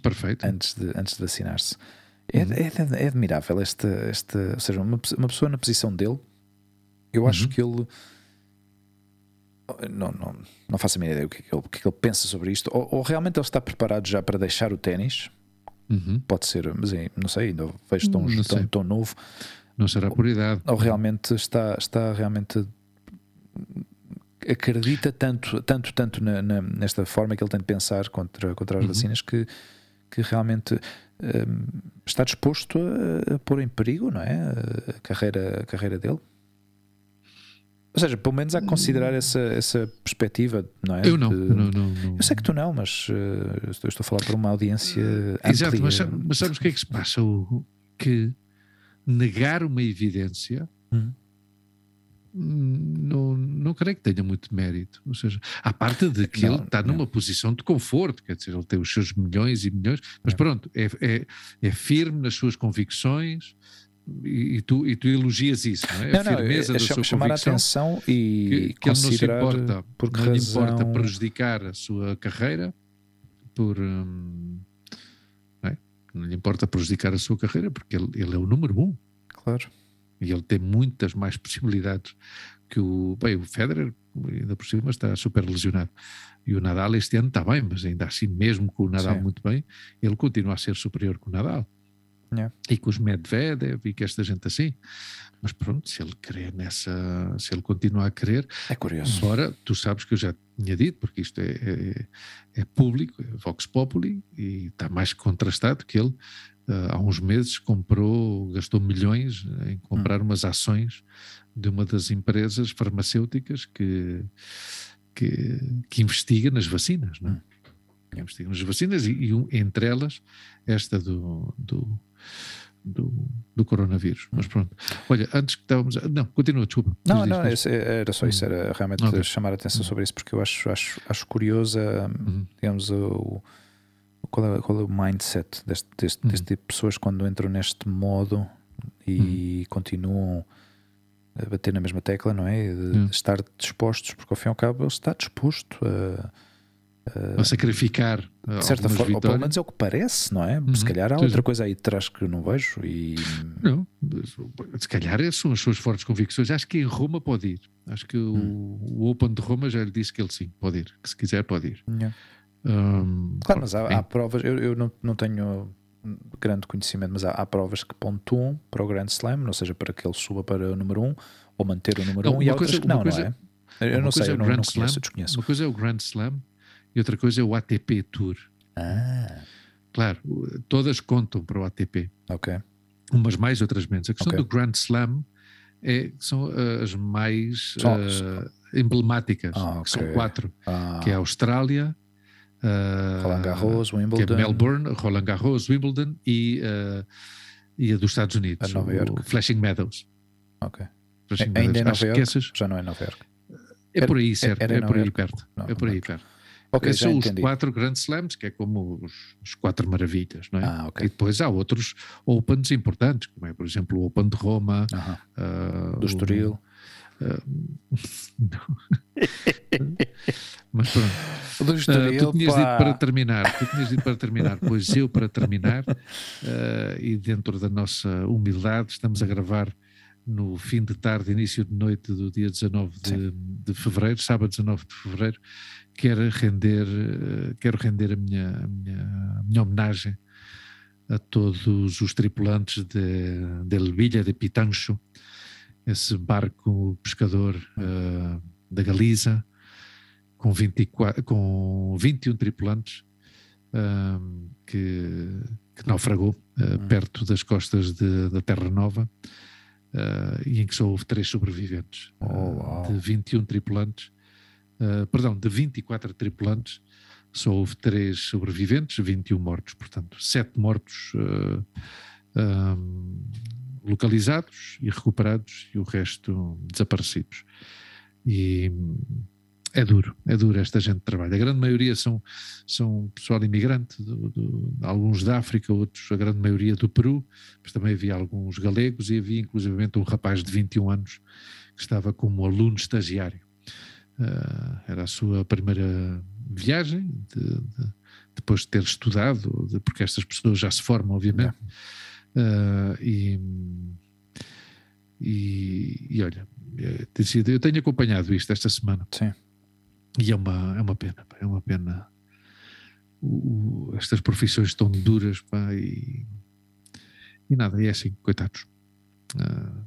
Perfeito. Antes de, antes de vacinar-se. É, uhum. é, é, admirável esta, esta. Ou seja, uma, uma pessoa na posição dele, eu acho uhum. que ele. Não, não, não faço a minha ideia do que, é que, ele, é que ele pensa sobre isto. Ou, ou, realmente ele está preparado já para deixar o ténis, Uhum. Pode ser, mas não sei, ainda vejo tão, tão, tão, novo. Não será por idade. Ou realmente está, está realmente acredita tanto, tanto, tanto na, na, nesta forma que ele tem de pensar contra, contra as uhum. vacinas que, que realmente um, está disposto a, a, pôr em perigo não é? a, carreira, a carreira dele. Ou seja, pelo menos há que considerar essa, essa perspectiva, não é? Eu não, de, não, não, não, Eu sei que tu não, mas uh, eu estou a falar para uma audiência. Exato, mas, mas, sabes o que é que se passa? O, que negar uma evidência hum. não, não creio que tenha muito mérito. Ou seja, à parte de que não, ele está numa posição de conforto, quer dizer, ele tem os seus milhões e milhões, mas pronto, é, é, é firme nas suas convicções e, tu, e tu elogias isso, não é? Não, a firmeza não, da sua chamar a atenção e que, que ele não se importa, por não razão... lhe importa prejudicar a sua carreira por hum, não, é? não, lhe importa prejudicar a sua carreira porque ele, ele é o número um. Claro. E ele tem muitas mais possibilidades que o. Bem, o Federer, ainda por cima, está super lesionado. E o Nadal este ano está bem, mas ainda assim, mesmo com o Nadal Sim. muito bem, ele continua a ser superior que o Nadal. Yeah. E com os Medvedev e que esta gente assim. Mas pronto, se ele querer nessa, se ele continuar a querer. É curioso. Embora tu sabes que eu já tinha dito, porque isto é, é, é público, é Vox Populi, e está mais contrastado que ele uh, há uns meses comprou, gastou milhões em comprar hum. umas ações de uma das empresas farmacêuticas que, que, que investiga nas vacinas, não é? Hum. Investiga nas vacinas e, e, entre elas esta do, do do, do coronavírus. Mas pronto. Olha, antes que estávamos. Não, continua, desculpa. Não, não, mas... era só isso, era realmente okay. chamar a atenção sobre isso, porque eu acho, acho, acho curiosa, uhum. digamos, o, qual, é, qual é o mindset deste, deste, uhum. deste tipo de pessoas quando entram neste modo e uhum. continuam a bater na mesma tecla, não é? De, estar dispostos, porque ao fim e ao cabo ele está disposto a a sacrificar de certa forma, vitórias. ou pelo menos é o que parece, não é? Uhum. Se calhar há outra coisa aí atrás que eu não vejo e não, se calhar são as suas fortes convicções. Acho que em Roma pode ir. Acho que hum. o, o, Open de Roma já lhe disse que ele sim pode ir, que se quiser pode ir. Yeah. Claro, mas há, há provas. Eu, eu não, não tenho grande conhecimento, mas há, há, provas que pontuam para o Grand Slam, ou seja, para que ele suba para o número 1 um, ou manter o número 1 um, e há outras que não, coisa, não é? Eu não sei, é eu não, não conheço, desconheço. Uma coisa é o Grand Slam e outra coisa é o ATP Tour, Ah, Claro, todas contam para o ATP. ok. Umas mais, outras menos. A questão Ok. do Grand Slam é, são uh, as mais uh, emblemáticas, Ah, que são quatro, Ah, que é a Austrália, uh, Roland Garros, que Wimbledon. é Melbourne, Roland Garros, Wimbledon e, e a dos Estados Unidos, A Nova o Iorque. Flushing Meadows. Ok. Flushing Ainda Meadows. é Nova que Iorque? essas Já não é Nova Iorque. é por aí, certo? em é por aí perto. Não, é por aí lembro. perto. Ok, são os entendi. quatro Grand Slams, que é como os, os quatro maravilhas, não é? Ah, E ok. depois há outros Opens importantes, como é, por exemplo, o Open de Roma, Aham. ah, Do o- Estoril. ah. Mas pronto. Do Ah, Estoril, tu tinhas pá. dito para terminar, tu tinhas dito para terminar, pois eu para terminar, ah, e dentro da nossa humildade, estamos a gravar no fim de tarde, início de noite do dia 19 de, de fevereiro, sábado 19 de fevereiro, quero render, eh, quero render a minha, a minha, a minha homenagem a todos os tripulantes de, del Villa de Pitancho, esse barco pescador eh, da Galiza, com, 24, com 21 tripulantes, ah, que, que naufragou Hum. perto das costas de- da Terra Nova, e em que só houve três sobreviventes. Oh, uau. de 21 tripulantes, ah, perdão, de 24 tripulantes, só houve três sobreviventes, 21 mortos, portanto, sete mortos ah, ah, localizados e recuperados e o resto desaparecidos. E é duro, é duro esta gente trabalha. A grande maioria são, são pessoal imigrante, do- do- alguns da África, outros, a grande maioria do Peru, mas também havia alguns galegos e havia inclusivamente um rapaz de 21 anos que estava como aluno estagiário. Ah, era a sua primeira viagem, de- de- depois de ter estudado, de- porque estas pessoas já se formam, obviamente. Ah, e, e, e olha, eh, eu tenho acompanhado isto esta semana. Sim. E é uma, é uma pena, é uma pena. O- estas profissões tão duras, pá, e, e nada, e é assim, coitados. Ah,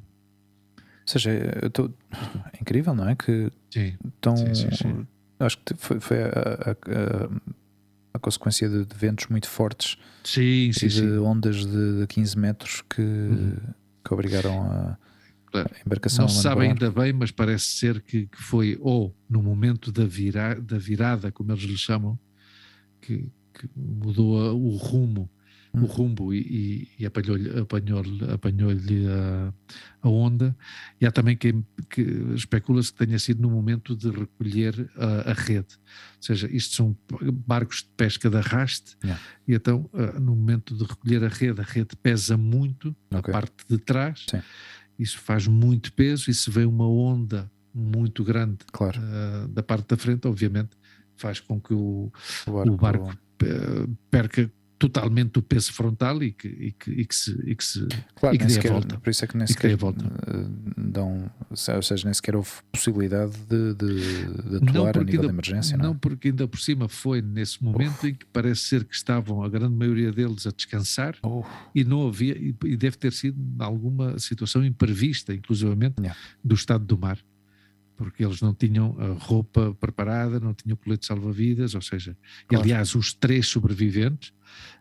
Ou seja, tô... é incrível, não é? Que sim, tão. Sim, sim, sim. Acho que foi, foi a, a- a- a consequência de, de ventos muito fortes sim, e sim, de sim. ondas de, de 15 metros que, Uhum. que obrigaram a, Claro. a embarcação Não se sabe ainda bem, mas parece ser que, que foi ou no momento da, vira, da virada, como eles lhe chamam, que, que mudou o rumo. O rumbo e, e- apanhou-lhe apanhou apanhou a, a onda. E há também quem que especula-se que tenha sido no momento de recolher a, a rede. Ou seja, isto são barcos de pesca de arraste, Yeah. e então, ah, no momento de recolher a rede, a rede pesa muito na Ok. parte de trás Sim. isso faz muito peso e se vem uma onda muito grande Claro, ah, da parte da frente, obviamente, faz com que o, o barco, o barco eh, perca totalmente o peso frontal e que, e que, e que se, e que se claro e que nem dê a sequer, volta. por isso é que nem a sequer volta. eh, dão, ou seja, nem sequer houve possibilidade de, de, de atuar a nível ainda- de emergência, não, é? não, porque ainda por cima foi nesse momento em que parece ser que estavam a grande maioria deles a descansar Oh, e não havia, e, e deve ter sido alguma situação imprevista, inclusivamente Yeah. do estado do mar, porque eles não tinham a roupa preparada, não tinham colete salva-vidas, ou seja, Claro. aliás, os três sobreviventes,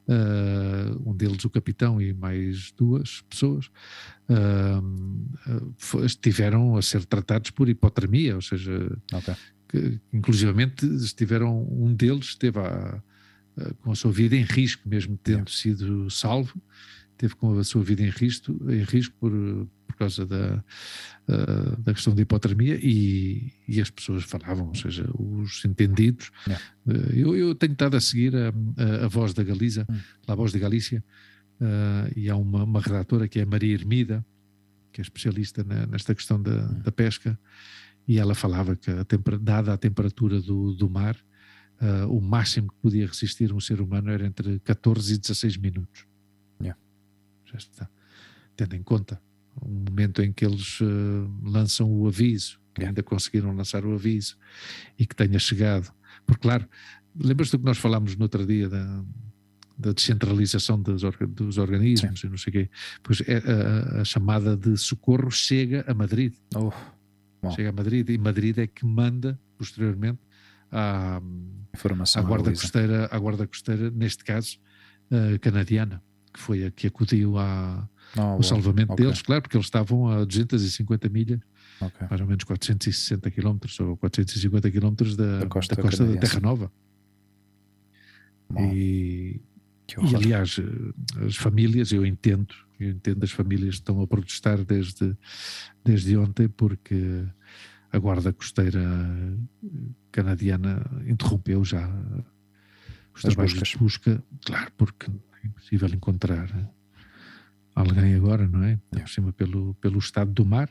ah, um deles o capitão e mais duas pessoas, fo- estiveram a ser tratados por hipotermia, ou seja, ok. que inclusivamente estiveram, um deles esteve a- a- com a sua vida em risco, mesmo tendo sido salvo, teve com a sua vida em risco, em risco por causa da, da questão da hipotermia e, e as pessoas falavam, ou seja, os entendidos. Yeah. Eh, eu, eu tenho estado a seguir a, a, a voz da Galiza, Hum. a voz de Galícia, ah, e há uma, uma redatora que é Maria Hermida, que é especialista na- nesta questão da, Hum. da pesca, e ela falava que, a dada a temperatura do, do mar, ah, o máximo que podia resistir um ser humano era entre 14 e 16 minutos. Yeah. Já está. Tendo em conta o momento em que eles ah, lançam o aviso, que ainda conseguiram lançar o aviso e que tenha chegado. Porque, claro, lembras-te do que nós falámos no outro dia da, da descentralização dos, orga- dos organismos e não sei o quê? Pois é, a, a chamada de socorro chega a Madrid Oh, chega a Madrid e Madrid é que manda posteriormente à, Informação. à guarda costeira, à guarda costeira, neste caso eh, canadiana, que foi a que acudiu à, Bom. salvamento ok. deles, claro, porque eles estavam a 250 milhas, Ok. mais ou menos 460 quilómetros ou 450 quilómetros da, Da costa da, costa da. Terra Nova. E, e, aliás, as famílias, eu entendo, eu entendo as famílias que estão a protestar desde, desde ontem porque a guarda costeira canadiana interrompeu já os As trabalhos buscas. de busca, claro, porque é impossível encontrar alguém agora, não é? Por cima pelo, pelo estado do mar.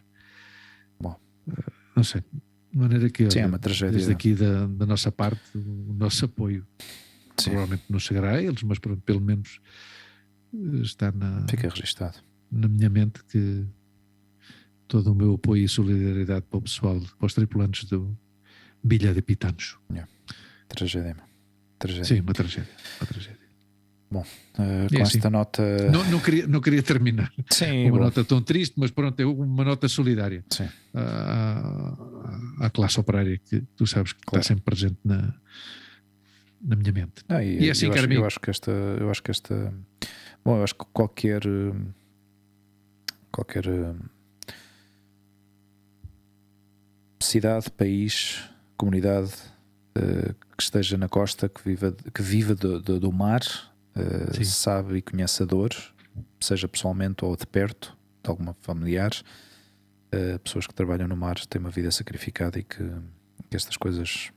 Bom. Eh, Não sei, de maneira que Sim, é uma tragédia. desde aqui da, da nossa parte o nosso apoio Sim, provavelmente não chegará a eles, mas pronto, pelo menos eh, está na, fica registado. na minha mente que todo o meu apoio e solidariedade para o pessoal, para os tripulantes do Bilha de Pitanos. Tragédia. Tragédia. Sim, uma tragédia. Uma tragédia. Eh, É com assim. esta nota. Não, não, queria, não queria terminar Sim, uma bom. nota tão triste, mas pronto, é uma nota solidária Sim. à, à classe operária que tu sabes que Claro. está sempre presente na, na minha mente. Não, e, E é assim, eu, acho, eu acho que esta. Eu acho que esta. Bom, eu acho que qualquer. Qualquer. Cidade, país, comunidade eh, que esteja na costa, que viva, que viva do, do, do mar, Sim. sabe e conhece a dor, seja pessoalmente ou de perto, de alguma familiar. eh, pessoas que trabalham no mar têm uma vida sacrificada e que, que estas coisas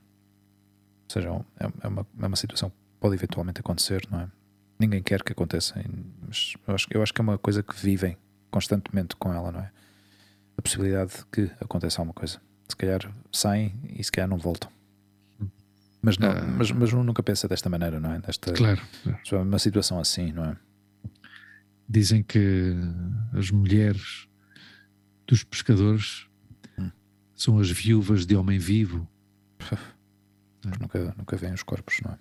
sejam. É, é uma, é uma situação que pode eventualmente acontecer, não é? Ninguém quer que aconteça, mas eu acho, eu acho que é uma coisa que vivem constantemente com ela, não é? A possibilidade de que aconteça alguma coisa. Se calhar saem e se calhar não voltam. Mas, não, Ah. mas, mas um nunca pensa desta maneira, não é? Desta, Claro. uma situação assim, não é? Dizem que as mulheres dos pescadores Hum. são as viúvas de homem vivo. Porque nunca, nunca veem os corpos, não é?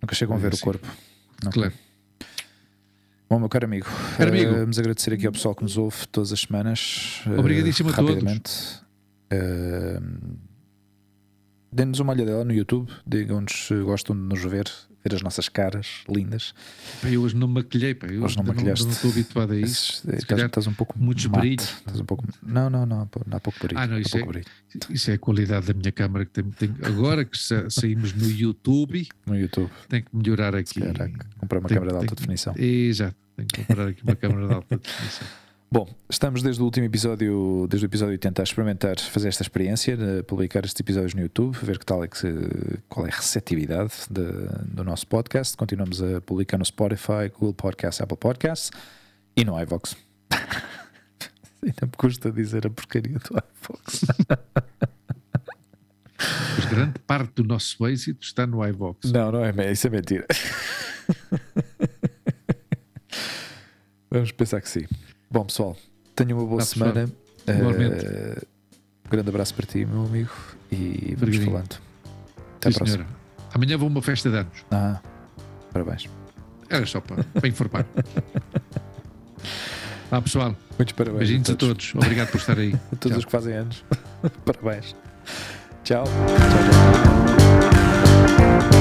Nunca chegam a É ver o assim. corpo. Nunca. Claro. Bom, meu caro amigo, Caro amigo. eh, vamos agradecer aqui ao pessoal que nos ouve todas as semanas. eh, Obrigadíssimo a todos. rapidamente. Eh, Dê-nos uma olhadela no YouTube, digam-nos se gostam de nos ver, ver as nossas caras lindas. Pá, eu hoje não maquilhei, pá. Eu Hoje não maquilhaste. não estou habituado a isso. Estás, calhar estás um pouco muitos brilhos. estás um pouco, não, não, não, não há pouco brilho. Ah, não, isso é- brilho. Isso é a qualidade da minha câmara que tem, tem- agora que sa- saímos no YouTube, No YouTube, tem que melhorar aqui. comprar uma Tem- câmera de alta tem- definição. Exato, tenho que comprar aqui uma câmara de alta definição. Bom, estamos desde o último episódio, desde o episódio 80 a experimentar fazer esta experiência, de publicar estes episódios no YouTube, ver que tal é que se- qual é a receptividade de- do nosso podcast. Continuamos a publicar no Spotify, Google Podcasts, Apple Podcasts e no iVox. Ainda me custa dizer a porcaria do iVox. Mas grande parte do nosso êxito está no iVox. Não, não é, isso é mentira. Vamos pensar que sim. Bom, pessoal, tenham uma boa pessoal. semana. Igualmente. Eh, um grande abraço para ti, meu amigo, e vamos Obrigadinho. falando. Até Sim, à próxima. senhora. Amanhã vou a uma festa de anos. Ah, parabéns. Era só para, para informar. Vá pessoal, Muitos parabéns. beijinhos a todos. Obrigado por estar aí. A todos Tchau. os que fazem anos. parabéns. Tchau. Tchau, tchau.